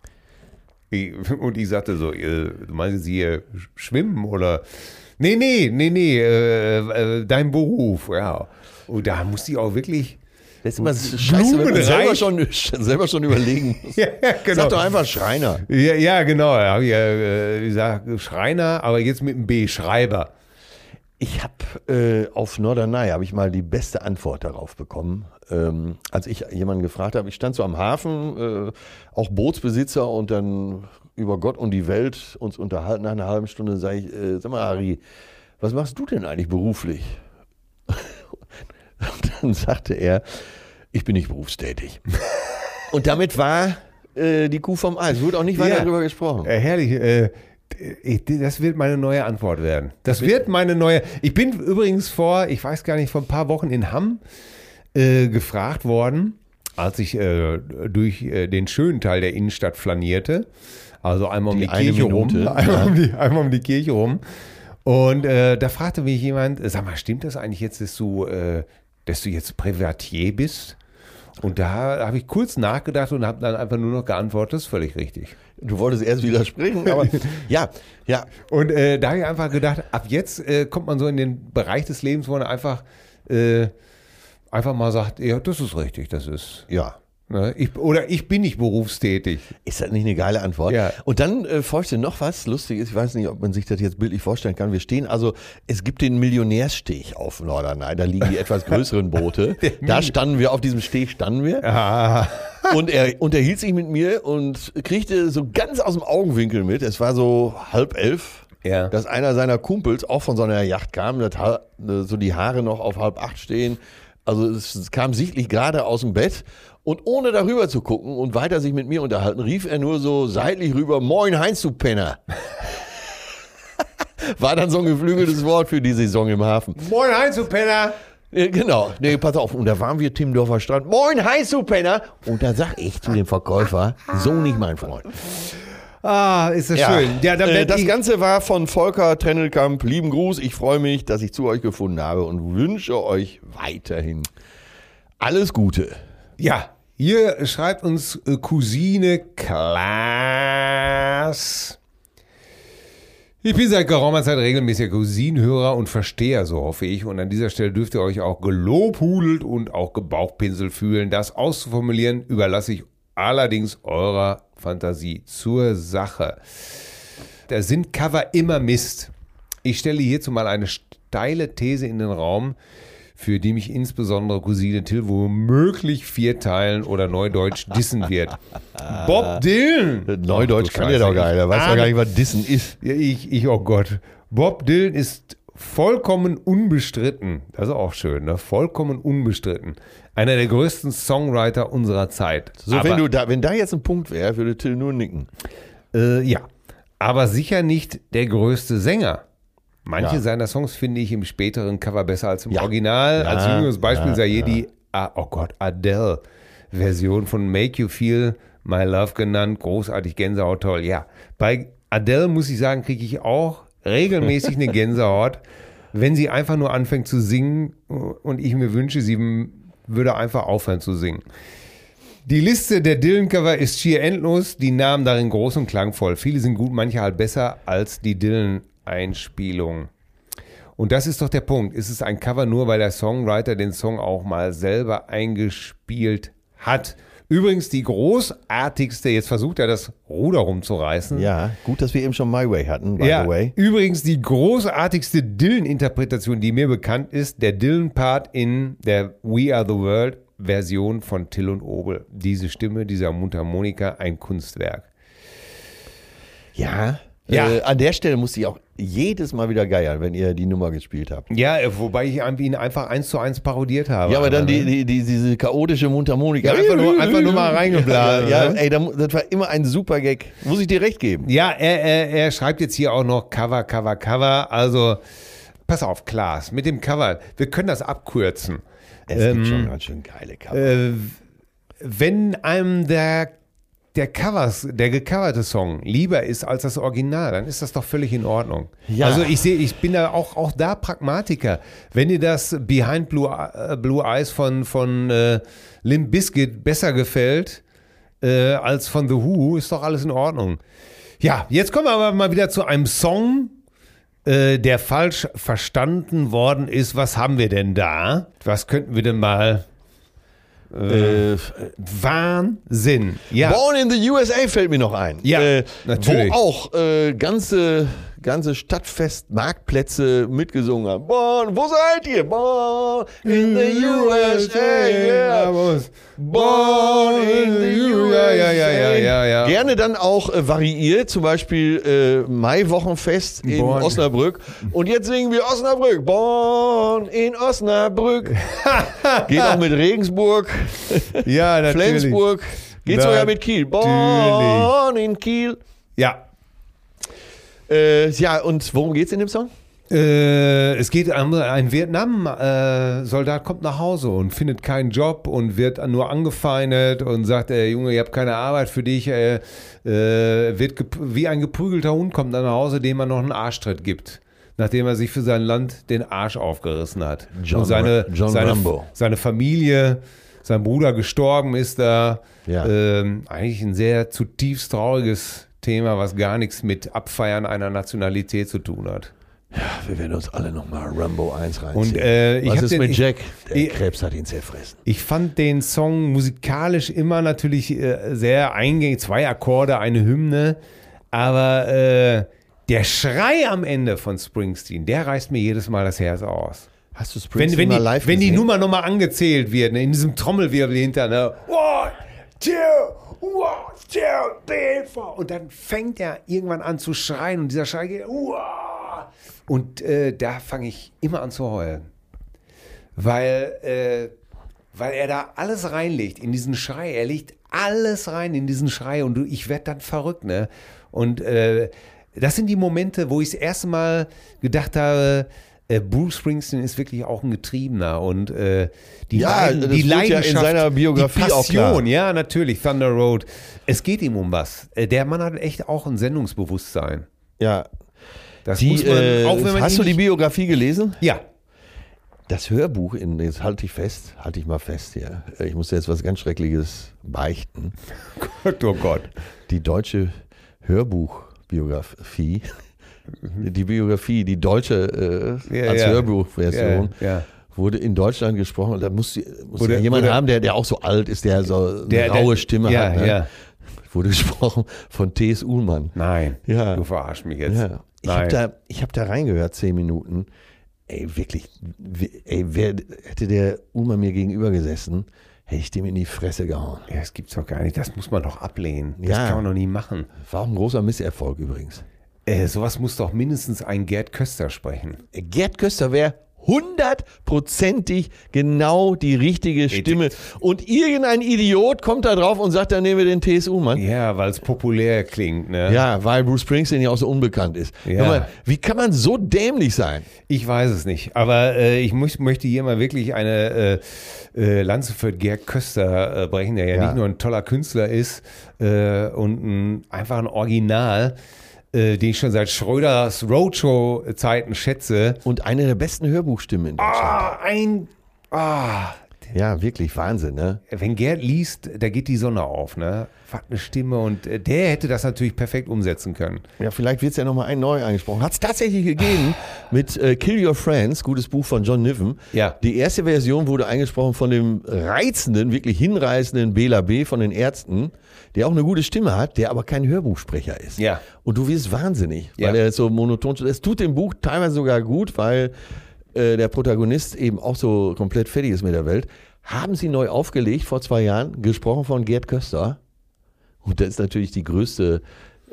Ich- <laughs> Und ich sagte so, äh, du meinst jetzt hier schwimmen oder? Nee, nee, nee, nee, äh, äh, dein Beruf, ja. Und da musste ich auch wirklich, Das ist immer scheiße, wenn man selber <laughs> schon, selber schon überlegen muss. ja, ja, genau. Sag doch einfach Schreiner. Ja, ja genau, da habe ich ja äh, gesagt, Schreiner, aber jetzt mit einem B, Schreiber. Ich habe äh, auf Norderney habe ich mal die beste Antwort darauf bekommen, ähm, als ich jemanden gefragt habe. Ich stand so am Hafen, äh, auch Bootsbesitzer und dann über Gott und die Welt uns unterhalten nach einer halben Stunde. Sage ich, äh, sag mal, Ari, was machst du denn eigentlich beruflich? <laughs> Und dann sagte er, ich bin nicht berufstätig. und damit war äh, die Kuh vom Eis. Wurde auch nicht weiter Ja. darüber gesprochen. Äh, herrlich. Äh, das wird meine neue Antwort werden. Das wird meine neue. Ich bin übrigens vor, ich weiß gar nicht, vor ein paar Wochen in Hamm äh, gefragt worden, als ich äh, durch äh, den schönen Teil der Innenstadt flanierte. Also einmal um Die die, Kirche Minute, rum, <laughs> einmal, um die, einmal um die Kirche rum. Und äh, da fragte mich jemand, sag mal, stimmt das eigentlich jetzt, dass du, äh, dass du jetzt Privatier bist? Und da habe ich kurz nachgedacht und habe dann einfach nur noch geantwortet, das ist völlig richtig. Du wolltest erst widersprechen, aber <laughs> ja, ja. Und äh, da habe ich einfach gedacht, ab jetzt äh, kommt man so in den Bereich des Lebens, wo man einfach, äh, einfach mal sagt, ja, das ist richtig, das ist. Ja. Ne? Ich, oder ich bin nicht berufstätig. Ist das nicht eine geile Antwort? Ja. Und dann äh, folgte noch was Lustiges. Ich weiß nicht, ob man sich das jetzt bildlich vorstellen kann. Wir stehen also, es gibt den Millionärssteg auf Norderney. Da liegen die <laughs> etwas größeren Boote. da standen wir, auf diesem Steg standen wir. Ah. <laughs> Und er unterhielt sich mit mir und kriegte so ganz aus dem Augenwinkel mit. Es war so halb elf. Ja. Dass einer seiner Kumpels auch von so einer Yacht kam, so die Haare noch auf halb acht stehen. Also es kam sichtlich gerade aus dem Bett und ohne darüber zu gucken und weiter sich mit mir unterhalten, rief er nur so seitlich rüber, Moin Heinz, du Penner. <laughs> War dann so ein geflügeltes Wort für die Saison im Hafen. Moin Heinz, du Penner. Äh, Genau, nee, pass auf. Und da waren wir Timmendorfer Strand. Moin, Heinz, du Penner. Und da sag ich zu dem Verkäufer, so nicht mein Freund. Ah, ist das schön. Ja, äh, das Ganze war von Volker Trennelkamp. Lieben Gruß. Ich freue mich, dass ich zu euch gefunden habe und wünsche euch weiterhin alles Gute. Ja, hier schreibt uns äh, Cousine Klaas. Ich bin seit geraumer Zeit regelmäßiger Cousinenhörer und Versteher, so hoffe ich. Und an dieser Stelle dürft ihr euch auch gelobhudelt und auch gebauchpinselt fühlen. Das auszuformulieren überlasse ich allerdings eurer Fantasie zur Sache. Da sind Cover immer Mist. Ich stelle hierzu mal eine steile These in den Raum, für die mich insbesondere Cousine Till womöglich vierteilen oder neudeutsch dissen wird. <laughs> Bob Dylan! Neudeutsch kann ja doch gar nicht. Er weiß ja gar nicht, was Dissen ist. Ich, ich, oh Gott. Bob Dylan ist vollkommen unbestritten. Das ist auch schön, ne? Vollkommen unbestritten. Einer der größten Songwriter unserer Zeit. So, Aber- wenn, du da, wenn da jetzt ein Punkt wäre, würde Till nur nicken. Äh, ja, aber sicher nicht der größte Sänger. Manche Ja. seiner Songs finde ich im späteren Cover besser als im Ja. Original. Ja, als jüngeres Beispiel sei hier die, ah, oh Gott, Adele-Version von Make You Feel My Love genannt. Großartig, Gänsehaut, toll. Ja, bei Adele muss ich sagen, kriege ich auch regelmäßig eine <laughs> Gänsehaut, wenn sie einfach nur anfängt zu singen und ich mir wünsche, sie würde einfach aufhören zu singen. Die Liste der Dylan-Cover ist schier endlos, die Namen darin groß und klangvoll. Viele sind gut, manche halt besser als die Dylan-Einspielung. Und das ist doch der Punkt. Ist es ein Cover nur, weil der Songwriter den Song auch mal selber eingespielt hat? Übrigens die großartigste, jetzt versucht er das Ruder rumzureißen. Ja, gut, dass wir eben schon My Way hatten, by Ja, the way. übrigens die großartigste Dylan-Interpretation, die mir bekannt ist, der Dylan-Part in der We Are the World Version von Till und Obel. Diese Stimme, dieser Mundharmonika, ein Kunstwerk. Ja. Ja. Äh, an der Stelle musste ich auch jedes Mal wieder geiern, wenn ihr die Nummer gespielt habt. Ja, äh, wobei ich ihn einfach eins zu eins parodiert habe. Ja, aber dann die, ne? die, die, diese chaotische Mundharmonika. Ja, einfach nur- einfach nur mal reingeblasen, Ja, ja, ne? ey, das war immer ein super Gag. Muss ich dir recht geben. Ja, er, er, er schreibt jetzt hier auch noch Cover, Cover, Cover. Also, pass auf, Klaas, mit dem Cover, wir können das abkürzen. Es Ähm, gibt schon ganz schön geile Cover. Äh, wenn einem der, der Covers, der gecoverte Song lieber ist als das Original, dann ist das doch völlig in Ordnung. Ja. Also ich sehe, ich bin da auch, auch da Pragmatiker. Wenn dir das Behind Blue, äh, Blue Eyes von, von äh, Limp Bizkit besser gefällt äh, als von The Who, ist doch alles in Ordnung. Ja, jetzt kommen wir aber mal wieder zu einem Song, äh, der falsch verstanden worden ist. Was haben wir denn da? Was könnten wir denn mal äh, Wahnsinn. Ja. Born in the USA fällt mir noch ein. Ja, äh, natürlich. Wo auch äh, ganze, ganze Stadtfest, Marktplätze mitgesungen haben. Born, wo seid ihr? Born in the USA. Yeah. Born in the USA. Ja, ja, ja, ja, ja, ja. Gerne dann auch äh, variiert, zum Beispiel äh, Maiwochenfest in Born. Osnabrück. Und jetzt singen wir Osnabrück. Born in Osnabrück. <laughs> Geht auch mit Regensburg. Ja, natürlich. Flensburg. Geht sogar mit Kiel. Born in Kiel. Ja. Äh, ja, und worum geht's in dem Song? Äh, es geht um ein Vietnam-Soldat kommt nach Hause und findet keinen Job und wird nur angefeindet und sagt, ey, Junge, ihr habt keine Arbeit für dich. Äh, äh, wird wie ein geprügelter Hund kommt dann nach Hause, dem man noch einen Arschtritt gibt. nachdem er sich für sein Land den Arsch aufgerissen hat. John und seine, John seine, Rambo. seine Familie, sein Bruder gestorben ist da. Ja. Ähm, eigentlich ein sehr zutiefst trauriges Thema, was gar nichts mit Abfeiern einer Nationalität zu tun hat. Wir werden uns alle nochmal Rambo 1 reinziehen. Und, äh, ich Was ist den- mit Jack? Der ich- Krebs hat ihn zerfressen. Ich fand den Song musikalisch immer natürlich äh, sehr eingängig. Zwei Akkorde, eine Hymne. Aber äh, der Schrei am Ende von Springsteen, der reißt mir jedes Mal das Herz aus. Hast du Wenn, Springsteen wenn, mal die, live wenn die? Nummer nochmal angezählt wird, ne, in diesem Trommelwirbel hinter, ne? One, two, two, three, four. Und dann fängt er irgendwann an zu schreien und dieser Schrei geht. Uah. Und äh, da fange ich immer an zu heulen. Weil, äh, weil er da alles reinlegt in diesen Schrei. Er legt alles rein in diesen Schrei und du, ich werde dann verrückt, ne? Und äh, das sind die Momente, wo ich das erste Mal gedacht habe, Bruce Springsteen ist wirklich auch ein Getriebener und äh, die, Ja, das die wird ja in Leidenschaft, seiner Biografie die auch Passion, ja, natürlich, Thunder Road. Es geht ihm um was. Äh, Der Mann hat echt auch ein Sendungsbewusstsein. Ja. Das Die, muss man, äh, auch wenn man hast du die Biografie gelesen? Ja, Das Hörbuch, in, jetzt halte ich fest, halte ich mal fest hier. Ich muss jetzt was ganz Schreckliches beichten. <laughs> Gott, oh Gott. Die deutsche Hörbuchbiografie, die Biografie, die deutsche äh, Ja, als ja. Hörbuchversion, Ja, wurde in Deutschland gesprochen. Da muss, muss Wurde- ja jemand wurde- haben, der, der auch so alt ist, der so eine Der- der- raue Stimme ja, hat. Ne? Wurde gesprochen von T.S. Uhlmann. Nein, Ja. du verarsch mich jetzt. Ja. Ich habe da, ich hab da reingehört, zehn Minuten. Ey, wirklich, ey, wer hätte der Uhlmann mir gegenüber gesessen, hätte ich dem in die Fresse gehauen. Ja, das gibt's doch gar nicht. Das muss man doch ablehnen. Das Ja. kann man doch nie machen. War auch ein großer Misserfolg übrigens. Äh, sowas muss doch mindestens ein Gerd Köster sprechen. Gerd Köster wäre hundertprozentig genau die richtige Stimme. Und irgendein Idiot kommt da drauf und sagt, dann nehmen wir den TSU, Mann. Ja, weil es populär klingt. Ne? Ja, weil Bruce Springsteen ja auch so unbekannt ist. Ja. Mal, wie kann man so dämlich sein? Ich weiß es nicht. Aber äh, ich muss, möchte hier mal wirklich eine äh, äh, Lanze für Gerd Köster äh, brechen, der ja, Ja. nicht nur ein toller Künstler ist äh, und ein, einfach ein Original, äh, den ich schon seit Schröders Roadshow-Zeiten schätze. Und eine der besten Hörbuchstimmen in Deutschland. Ah, ein. Ah, Ja, wirklich Wahnsinn, ne? wenn Gerd liest, da geht die Sonne auf, ne? Was eine Stimme und äh, der hätte das natürlich perfekt umsetzen können. Ja, vielleicht wird es ja nochmal ein neu angesprochen. Hat es tatsächlich gegeben mit äh, Kill Your Friends, gutes Buch von John Niven. Ja. Die erste Version wurde eingesprochen von dem reizenden, wirklich hinreißenden Bela B. von den Ärzten, der auch eine gute Stimme hat, der aber kein Hörbuchsprecher ist. Ja. Und du wirst wahnsinnig, Ja. weil er so monoton Es tut dem Buch teilweise sogar gut, weil äh, der Protagonist eben auch so komplett fertig ist mit der Welt. Haben sie neu aufgelegt vor zwei Jahren, gesprochen von Gerd Köster. Und das ist natürlich die größte,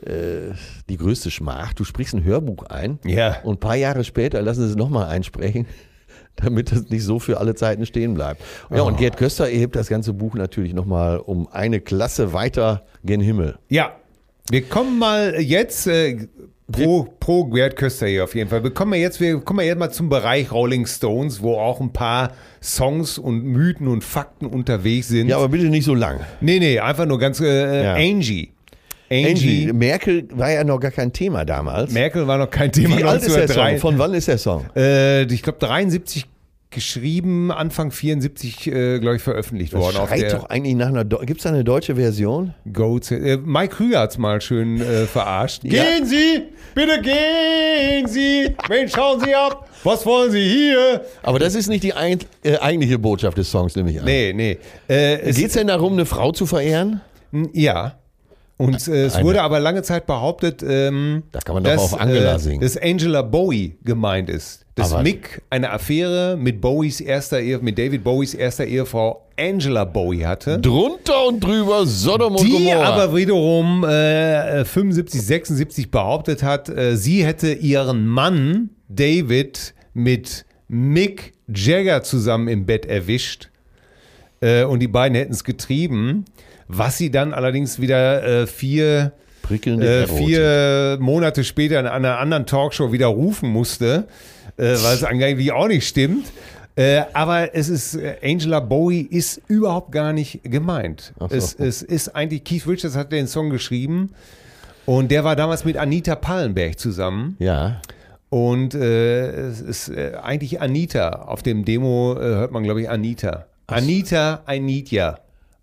äh, die größte Schmach. Du sprichst ein Hörbuch ein Ja. und ein paar Jahre später lassen sie es nochmal einsprechen, damit es nicht so für alle Zeiten stehen bleibt. Ja, und Gerd Köster erhebt das ganze Buch natürlich nochmal um eine Klasse weiter gen Himmel. Ja. Wir kommen mal jetzt äh, pro, pro Gerd Köster hier auf jeden Fall. Wir kommen ja jetzt, wir kommen ja jetzt mal zum Bereich Rolling Stones, wo auch ein paar Songs und Mythen und Fakten unterwegs sind. Ja, aber bitte nicht so lang. nee, nee, einfach nur ganz äh, Ja. Angie. Angie, Angie. Merkel war ja noch gar kein Thema damals. Merkel war noch kein Thema. Wie alt ist der Song? 1903. Von wann ist der Song? Äh, ich glaube 73 geschrieben, Anfang 74, äh, glaube ich, veröffentlicht Das worden. Schreit doch eigentlich nach einer. Gibt es da eine deutsche Version? Go äh, Mike Krüger hat's mal schön äh, verarscht. Ja. Gehen Sie, bitte gehen Sie. Wen schauen Sie ab? Was wollen Sie hier? Aber das ist nicht die ein, äh, eigentliche Botschaft des Songs, nehme ich an. Nee, nee. Äh, es, Geht es denn darum, eine Frau zu verehren? ja. Und äh, es Eine. wurde aber lange Zeit behauptet, ähm, Da kann man doch auf Angela äh, singen. dass Angela Bowie gemeint ist. Dass Aber- Mick eine Affäre mit Bowies erster Ehe, mit David Bowies erster Ehefrau Angela Bowie hatte. Drunter und drüber Sodom und Die Gomorra. aber wiederum äh, 75, 76 behauptet hat, äh, sie hätte ihren Mann David mit Mick Jagger zusammen im Bett erwischt äh, und die beiden hätten es getrieben, was sie dann allerdings wieder äh, vier, äh, vier Monate später in einer anderen Talkshow wieder rufen musste, äh, weil es <laughs> angeblich auch nicht stimmt. Äh, aber es ist, äh, Angela Bowie ist überhaupt gar nicht gemeint. Ach so. Es, es ist eigentlich, Keith Richards hat den Song geschrieben und der war damals mit Anita Pallenberg zusammen. Ja. Und äh, es ist äh, eigentlich Anita. Auf dem Demo hört man, glaube ich, Anita. Anita, I need ya.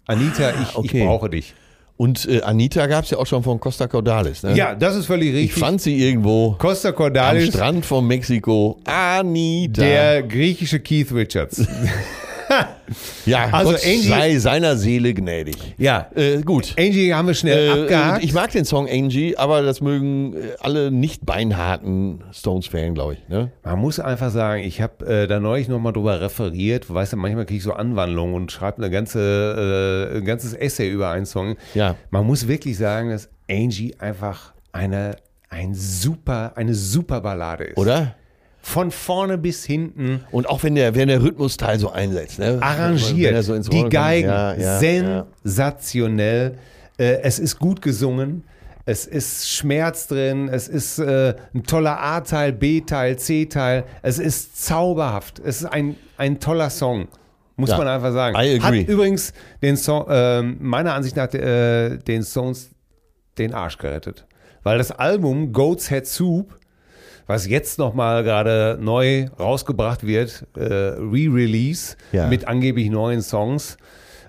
Anita, ich, ich okay. brauche dich. Und äh, Anita gab es ja auch schon von Costa Cordalis. Ne? Ja, das ist völlig Ich richtig. fand sie irgendwo Costa am Cordalis, Strand von Mexiko. Anita. der griechische Keith Richards. <laughs> <laughs> ja, Also Gott Angie- sei seiner Seele gnädig. ja, Äh, gut. Angie haben wir schnell Äh, abgehakt. ich mag den Song Angie, aber das mögen äh, alle nicht beinharten Stones-Fan, glaube ich. Ne? Man muss einfach sagen, ich habe äh, da neulich nochmal drüber referiert. Weißt du, manchmal kriege ich so Anwandlungen und schreibe eine ganze, äh, ein ganzes Essay über einen Song. Ja. Man muss wirklich sagen, dass Angie einfach eine, ein super, eine super Ballade ist. Oder? Von vorne bis hinten Und auch wenn der, wenn der Rhythmusteil so einsetzt. Ne? Arrangiert. er so Die. Geigen Ja, ja, ja. sensationell. Äh, es ist gut gesungen. Es ist Schmerz drin. Es ist äh, ein toller A-Teil, B-Teil, C-Teil. Es ist zauberhaft. Es ist ein, ein toller Song. Muss Ja, man einfach sagen. I Hat agree. übrigens den Song, ähm, meiner Ansicht nach, äh, den Songs den Arsch gerettet. Weil das Album Goat's Head Soup, was jetzt nochmal gerade neu rausgebracht wird, äh, Re-Release Ja. mit angeblich neuen Songs,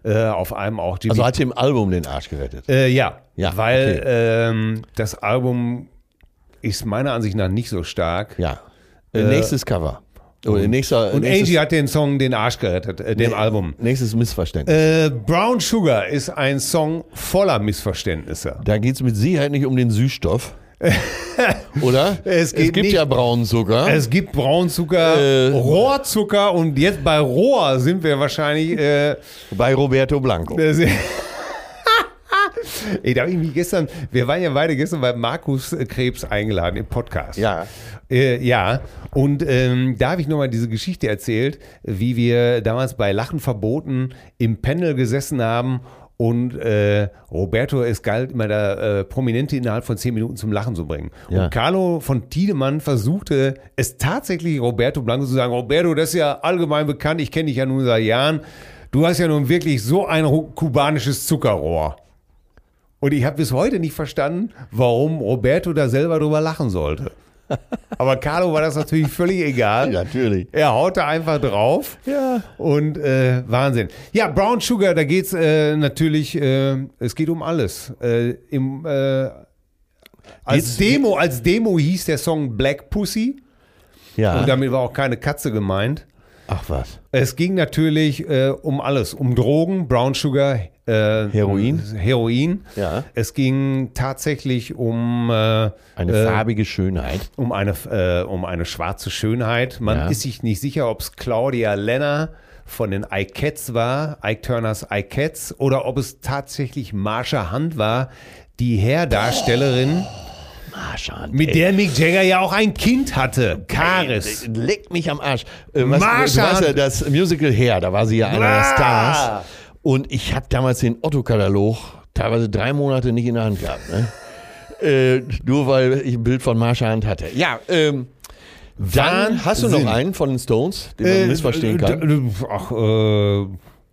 äh, auf einem auch Jimmy. Also hat dem Album den Arsch gerettet. äh, ja, Ja, weil okay. ähm, das Album ist meiner Ansicht nach nicht so stark. Ja. Äh, nächstes Cover. Oder nächster, Und nächstes, Angie hat den Song den Arsch gerettet, äh, dem Album. nächstes Missverständnis. Äh, Brown Sugar ist ein Song voller Missverständnisse. Da geht es mit Sicherheit nicht um den Süßstoff. <laughs> Oder? Es geht gibt nicht- ja braunen Zucker. Es gibt Braunzucker, Äh. Rohrzucker und jetzt bei Rohr sind wir wahrscheinlich. Äh, bei Roberto Blanco. Ey, da habe ich mich gestern, wir waren ja beide gestern bei Markus Krebs eingeladen im Podcast. Ja. Äh, ja, und ähm, da habe ich nochmal diese Geschichte erzählt, wie wir damals bei Lachen verboten im Panel gesessen haben und äh, Roberto es galt, immer der äh, Prominente innerhalb von zehn Minuten zum Lachen zu bringen. Ja. Und Carlo von Tiedemann versuchte es tatsächlich Roberto Blanco zu sagen, Roberto, das ist ja allgemein bekannt, ich kenne dich ja nun seit Jahren, du hast ja nun wirklich so ein kubanisches Zuckerrohr. Und ich habe bis heute nicht verstanden, warum Roberto da selber drüber lachen sollte. <laughs> Aber Carlo war das natürlich völlig egal. Natürlich. Er haute einfach drauf. Ja. Und äh, Wahnsinn. Ja, Brown Sugar, da geht's äh, natürlich, äh, es geht um alles. Äh, im, äh, als Demo, als Demo hieß der Song Black Pussy Ja. und damit war auch keine Katze gemeint. Ach was. Es ging natürlich äh, um alles, um Drogen, Brown Sugar, äh, Heroin. Heroin. Ja. Es ging tatsächlich um äh, Eine äh, farbige Schönheit. um eine, äh, um eine schwarze Schönheit. Man Ja. ist sich nicht sicher, ob es Claudia Lenner von den iCats war, Ike Turners iCats, oder ob es tatsächlich Marsha Hunt war, die Hairdarstellerin, Marschan. mit der Mick Jagger ja auch ein Kind hatte, Karis. Leck mich am Arsch. Äh, was, du Marschan. weißt ja, das Musical Hair, da war sie ja einer der. Stars. Und ich habe damals den Otto-Katalog teilweise drei Monate nicht in der Hand gehabt. Ne? <laughs> äh, nur weil ich ein Bild von Marsha Hand hatte. Ja, ähm, dann hast du noch einen von den Stones, den man Äh, missverstehen kann. Ach, äh,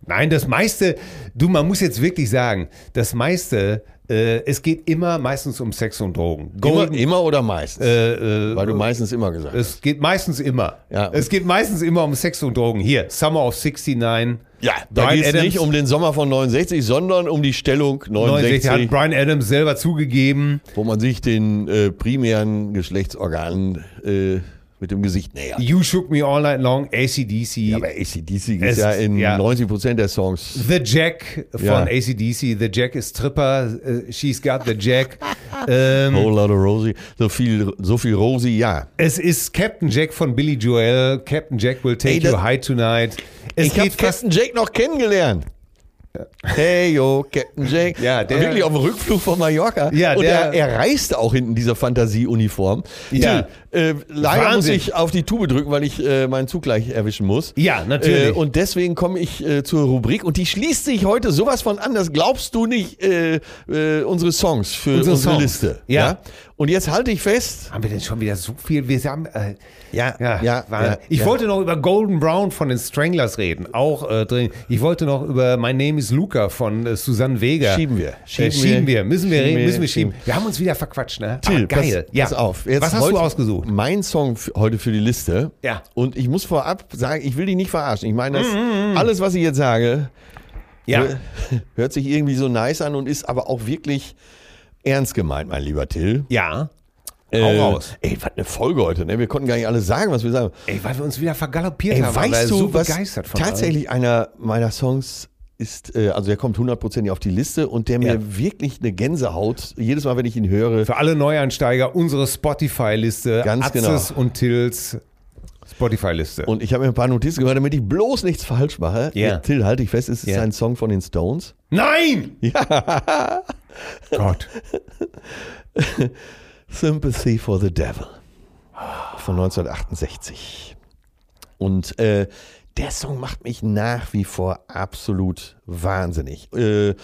nein, das meiste, du, man muss jetzt wirklich sagen, das meiste, äh, es geht immer meistens um Sex und Drogen. Immer, Golden, immer oder meistens? äh, äh, weil du meistens immer gesagt hast. es geht meistens immer. Ja. Es geht meistens immer um Sex und Drogen. Hier, Summer of 69. Ja, da Bryan geht es Adams- nicht um den Sommer von 69, sondern um die Stellung 69 69, hat Brian Adams selber zugegeben. wo man sich den äh, primären Geschlechtsorganen äh, mit dem Gesicht nähert. You Shook Me All Night Long, ACDC. Ja, aber ACDC ist ja in ja. 90% der Songs. The Jack von Ja. ACDC. The Jack ist Tripper. äh, She's got the Jack. <laughs> ähm, Whole lot of Rosie. So viel, so viel Rosie, ja. Es ist Captain Jack von Billy Joel. Captain Jack will take Ey, das- you high tonight. Es ich habe. Captain Jake noch kennengelernt. Hey yo, Captain Jake. Ja, der- Wirklich auf dem Rückflug von Mallorca. Ja, Und der- er, er reiste auch hinten in dieser Fantasieuniform. Ja. Till, Äh, leider muss Wahnsinn. ich auf die Tube drücken, weil ich äh, meinen Zug gleich erwischen muss. Ja, natürlich. Äh, und deswegen komme ich äh, zur Rubrik und die schließt sich heute sowas von an, das glaubst du nicht, äh, äh, unsere Songs für Unsere unsere Songs. Liste. Ja. Und jetzt halte ich fest. Haben wir denn schon wieder so viel? Wir haben, Ja, ja, war- ja, Ich ja. wollte noch über Golden Brown von den Stranglers reden, auch drin. Ich wollte noch über My Name is Luca von Susanne Vega. Schieben wir. Schieben, schieben wir. Müssen wir Schieben reden, wir, müssen wir schieben. Wir haben uns wieder verquatscht, ne? Till, Aber geil. Pass, ja. pass auf. Jetzt Was hast heute du ausgesucht? Mein Song heute für die Liste. Ja. Und ich muss vorab sagen, ich will dich nicht verarschen. Ich meine, das, alles, was ich jetzt sage, Ja. hör- <laughs> hört sich irgendwie so nice an und ist aber auch wirklich ernst gemeint, mein lieber Till. Ja. Äh, Hau raus. Ey, was eine Folge heute. Ne? Wir konnten gar nicht alles sagen, was wir sagen. Ey, weil wir uns wieder vergaloppiert Ey, haben. weißt du, so was tatsächlich einer meiner Songs ist, äh, also der kommt hundertprozentig auf die Liste und der mir Ja. wirklich eine Gänsehaut, jedes Mal, wenn ich ihn höre, Für alle Neuansteiger unsere Spotify-Liste. Ganz Atzes genau. und Tills Spotify-Liste. Und ich habe mir ein paar Notizen gemacht, damit ich bloß nichts falsch mache. Ja. Till, halte ich fest, es ist Ja. ein Song von den Stones. Nein! Ja! <laughs> Gott. <laughs> Sympathy for the Devil von 1968. Und äh, der Song macht mich nach wie vor absolut wahnsinnig. Äh,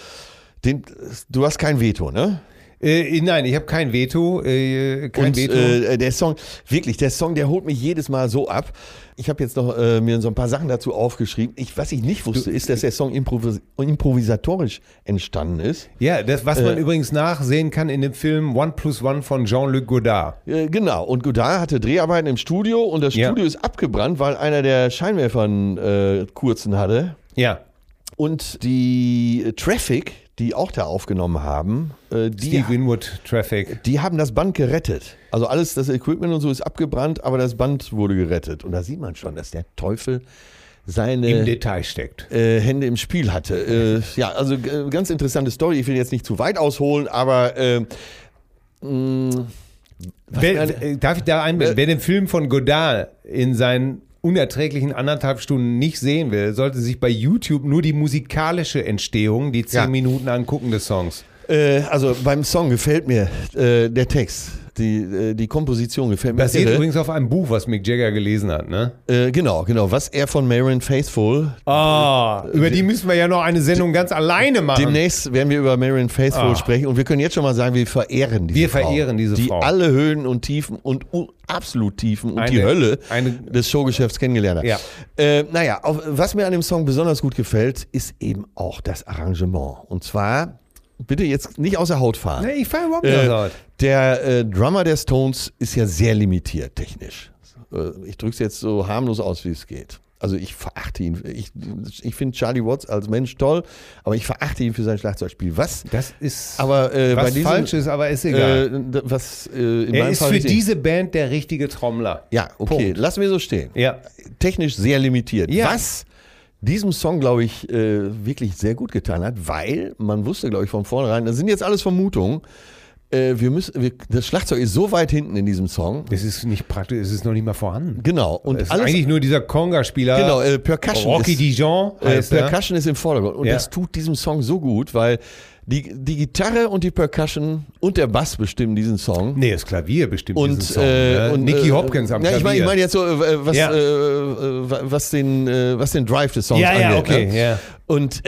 den, du hast kein Veto, ne? Äh, nein, ich habe kein Veto. Äh, kein Und Veto. äh, der Song, wirklich, der Song, der holt mich jedes Mal so ab. Ich habe jetzt noch äh, mir so ein paar Sachen dazu aufgeschrieben. Ich, was ich nicht wusste, ist, dass der Song improvis improvisatorisch entstanden ist. ja, das, was man äh, übrigens nachsehen kann in dem Film One Plus One von Jean-Luc Godard. Äh, genau, und Godard hatte Dreharbeiten im Studio und das Ja. Studio ist abgebrannt, weil einer der Scheinwerfern äh, kurzen hatte. Ja. Und die äh, Traffic, die auch da aufgenommen haben, äh, die, Steve Winwood Traffic. die haben das Band gerettet. Also alles, das Equipment und so ist abgebrannt, aber das Band wurde gerettet. Und da sieht man schon, dass der Teufel Im seine Detail steckt. äh, Hände im Spiel hatte. Äh, ja, also äh, ganz interessante Story. Ich will jetzt nicht zu weit ausholen, aber äh, mh, Wer, äh, darf ich da einbinden? Wer den Film von Godard in seinen unerträglichen anderthalb Stunden nicht sehen will, sollte sich bei YouTube nur die musikalische Entstehung, die zehn Ja. Minuten angucken des Songs. Äh, also beim Song gefällt mir äh, der Text, die, äh, die Komposition gefällt mir. Basiert irre. übrigens auf einem Buch, was Mick Jagger gelesen hat, ne? Äh, genau, genau. Was er von Marion Faithful. Ah, über die müssen wir ja noch eine Sendung ganz alleine machen. Demnächst werden wir über Marion Faithful Ah. sprechen und wir können jetzt schon mal sagen, wir verehren diese Wir Frau. verehren diese die Frau. alle Höhen und Tiefen und absolut Tiefen und die Eine- Hölle eine- des Showgeschäfts kennengelernt hat. Ja. Äh, naja, auf, was mir an dem Song besonders gut gefällt, ist eben auch das Arrangement. Und zwar, bitte jetzt nicht aus der Haut fahren. Nee, ich fahre überhaupt nicht Äh, aus. der äh, Drummer der Stones ist ja sehr limitiert technisch. Äh, ich drücke es jetzt so harmlos aus, wie es geht. Also ich verachte ihn. Ich, ich finde Charlie Watts als Mensch toll, aber ich verachte ihn für sein Schlagzeugspiel. Was? Das ist Aber äh, was diesem, falsch ist, aber ist egal. Äh, was äh, er ist Fall für diese Band der richtige Trommler. Ja, okay, Punkt. lassen wir so stehen. Ja. Technisch sehr limitiert. Ja. Was diesem Song, glaube ich, äh, wirklich sehr gut getan hat, weil man wusste, glaube ich, von vornherein, das sind jetzt alles Vermutungen, äh, wir müssen, wir, das Schlagzeug ist so weit hinten in diesem Song. Das ist nicht praktisch, es ist noch nicht mal vorhanden. Genau. Und Es ist alles, eigentlich nur dieser Conga-Spieler. genau, äh, Percussion Rocky ist, Dijon äh, heißt er. Percussion ist im Vordergrund. Und Ja. das tut diesem Song so gut, weil die, die Gitarre und die Percussion und der Bass bestimmen diesen Song. Nee, das Klavier bestimmt Und, diesen Song. äh, ne? und Nicky äh, Hopkins am ja, Klavier. Ich meine ich mein jetzt so, äh, was, Ja. äh, was, den, was den Drive des Songs Ja, angeht. ja, okay, Ne? ja. Und,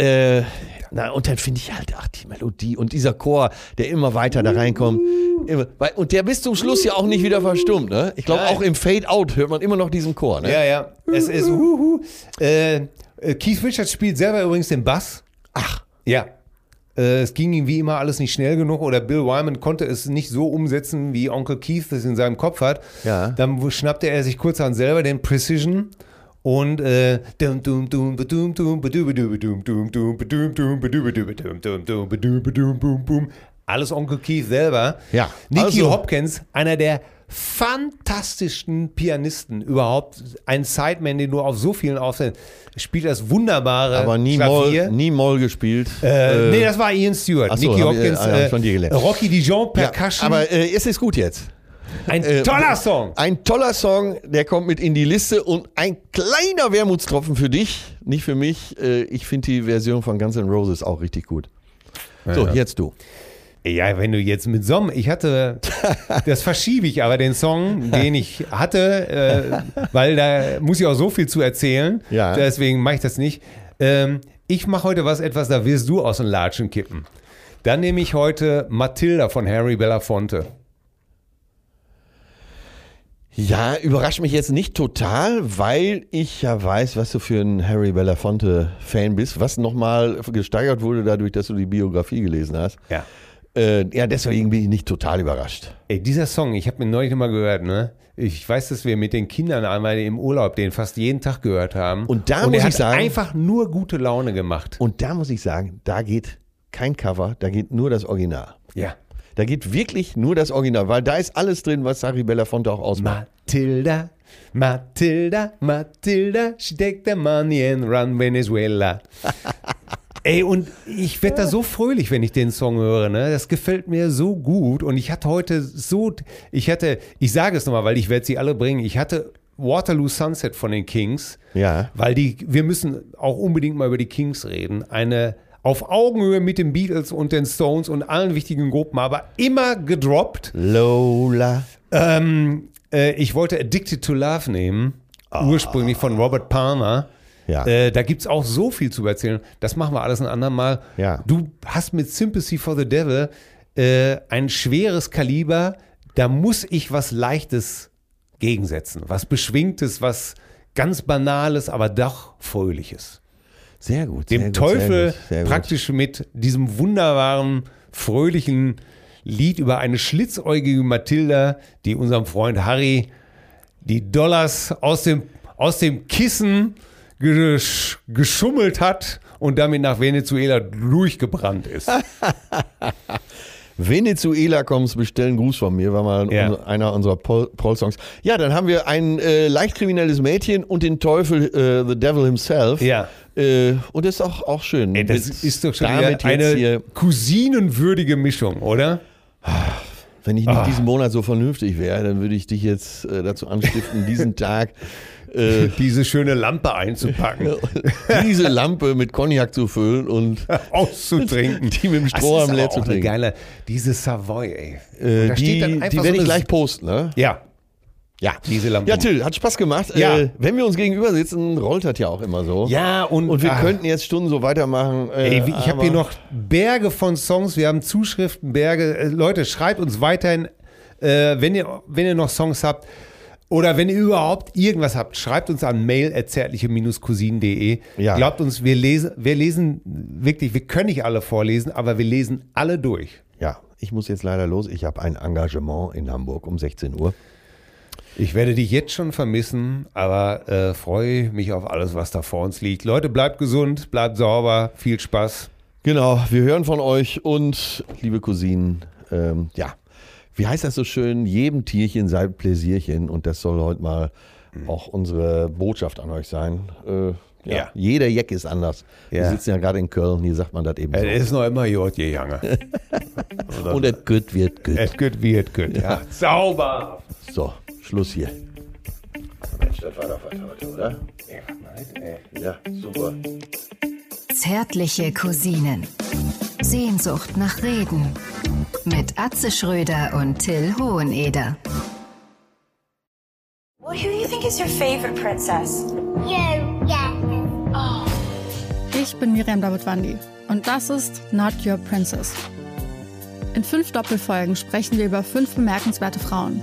na, und dann finde ich halt, ach, die Melodie und dieser Chor, der immer weiter da reinkommt. Immer, weil, und der bis zum Schluss ja auch nicht wieder verstummt. Ne? Ich glaube, auch im Fade-Out hört man immer noch diesen Chor. Ne? Ja, ja. Es ist. Keith Richards spielt selber übrigens den Bass. Ach, Ja. Äh, es ging ihm wie immer alles nicht schnell genug oder Bill Wyman konnte es nicht so umsetzen, wie Onkel Keith das in seinem Kopf hat. Ja. Dann schnappte er sich kurzerhand selber den Precision und äh. Alles Onkel Keith selber. Ja, Nicky also- Hopkins, einer der fantastischsten Pianisten überhaupt. Ein Sideman, den du auf so vielen Aufsätzen spielt das wunderbare aber nie Klavier. Moll, nie Moll gespielt. Äh, nee, das war Ian Stewart. so, Nicky äh, Hopkins, ich äh, von dir gelernt. Rocky Dijon, ja, Percussion. aber äh, es ist gut jetzt. ein äh, toller Song. Ein toller Song, der kommt mit in die Liste und ein kleiner Wermutstropfen für dich, nicht für mich. Äh, Ich finde die Version von Guns N' Roses auch richtig gut. So, Ja. jetzt du. Ja, wenn du jetzt mit Som, ich hatte, <laughs> das verschiebe ich aber den Song, den ich hatte, äh, weil da muss ich auch so viel zu erzählen. Ja. Deswegen mache ich das nicht. Ähm, ich mache heute was etwas, da wirst du aus den Latschen kippen. Dann nehme ich heute Matilda von Harry Belafonte. Ja, überrascht mich jetzt nicht total, weil ich ja weiß, was du für ein Harry Belafonte-Fan bist, was nochmal gesteigert wurde dadurch, dass du die Biografie gelesen hast. Ja. Äh, ja, deswegen bin ich nicht total überrascht. Ey, dieser Song, ich habe mir neulich mal gehört, ne? Ich weiß, dass wir mit den Kindern einmal im Urlaub den fast jeden Tag gehört haben. Und da Und muss er ich sagen- einfach nur gute Laune gemacht. Und da muss ich sagen, da geht kein Cover, da geht nur das Original. Ja. Da geht wirklich nur das Original, weil da ist alles drin, was Harry Belafonte auch ausmacht. Matilda, Matilda, Matilda, she take the money and run Venezuela. <laughs> Ey, und ich werde da so fröhlich, wenn ich den Song höre. Ne? Das gefällt mir so gut. Und ich hatte heute so, ich hatte, ich sage es nochmal, weil ich werde sie alle bringen. Ich hatte Waterloo Sunset von den Kings. Ja. Weil die, wir müssen auch unbedingt mal über die Kings reden. Eine auf Augenhöhe mit den Beatles und den Stones und allen wichtigen Gruppen, aber immer gedroppt. Lola. Ähm, äh, ich wollte Addicted to Love nehmen, ursprünglich von Robert Palmer. Ja. Äh, da gibt es auch so viel zu erzählen. Das machen wir alles ein andermal. Ja. Du hast mit Sympathy for the Devil äh, ein schweres Kaliber. Da muss ich was Leichtes gegensetzen. Was Beschwingtes, was ganz Banales, aber doch Fröhliches. Sehr gut. Dem sehr gut, Teufel sehr gut, sehr gut. praktisch mit diesem wunderbaren, fröhlichen Lied über eine schlitzäugige Mathilda, die unserem Freund Harry die Dollars aus dem, aus dem Kissen gesch geschummelt hat und damit nach Venezuela durchgebrannt ist. <laughs> Venezuela kommst, bestellen Gruß von mir, war mal Ja. unser- einer unserer Pol- Paul-Songs. Ja, dann haben wir ein äh, leicht kriminelles Mädchen und den Teufel, äh, The Devil himself. Ja. Äh, und das ist auch, auch schön. Ey, das Mit- ist doch schon damit eine cousinenwürdige Mischung, oder? wenn ich nicht diesen Monat so vernünftig wäre, dann würde ich dich jetzt äh, dazu anstiften, diesen <laughs> Tag äh, Diese schöne Lampe einzupacken, <laughs> diese Lampe mit Cognac zu füllen und <laughs> auszutrinken. Die mit dem Strohhalm leer zu trinken. geile, diese Savoy, ey. Äh, da die, steht dann einfach die so werde ich gleich posten. Ne? Ja, Ja. diese Lampe. Ja, Till, hat Spaß gemacht. Ja. Äh, wenn wir uns gegenüber sitzen, rollt das ja auch immer so. Ja, und, Und wir ah, könnten jetzt Stunden so weitermachen. Äh, Ey, ich habe hier noch Berge von Songs, wir haben Zuschriften, Berge. Äh, Leute, schreibt uns weiterhin, äh, wenn, ihr, wenn ihr noch Songs habt oder wenn ihr überhaupt irgendwas habt, schreibt uns an mail.zärtliche-cousinen.de. Ja. Glaubt uns, wir lesen, wir lesen wirklich, wir können nicht alle vorlesen, aber wir lesen alle durch. Ja, ich muss jetzt leider los. Ich habe ein Engagement in Hamburg um 16 Uhr. Ich werde dich jetzt schon vermissen, aber äh, freue mich auf alles, was da vor uns liegt. Leute, bleibt gesund, bleibt sauber, viel Spaß. Genau, wir hören von euch und liebe Cousinen, ähm, ja, wie heißt das so schön? Jedem Tierchen sei Pläsierchen und das soll heute mal auch unsere Botschaft an euch sein. Äh, ja, Ja. Jeder Jack ist anders. Wir Ja. sitzen ja gerade in Köln, hier sagt man das eben so. Es ist noch immer Jod, je Jange. <laughs> und es gut wird gut. Es gut wird gut. Ja. Sauber. So, Schluss hier. Mensch, das war doch was heute, oder? Ja, super. Zärtliche Cousinen. Sehnsucht nach Reden. Mit Atze Schröder und Till Hoheneder. Well, who do you think is your favorite princess? You, yeah. Ich bin Miriam Davidwandi und das ist Not Your Princess. In fünf Doppelfolgen sprechen wir über fünf bemerkenswerte Frauen.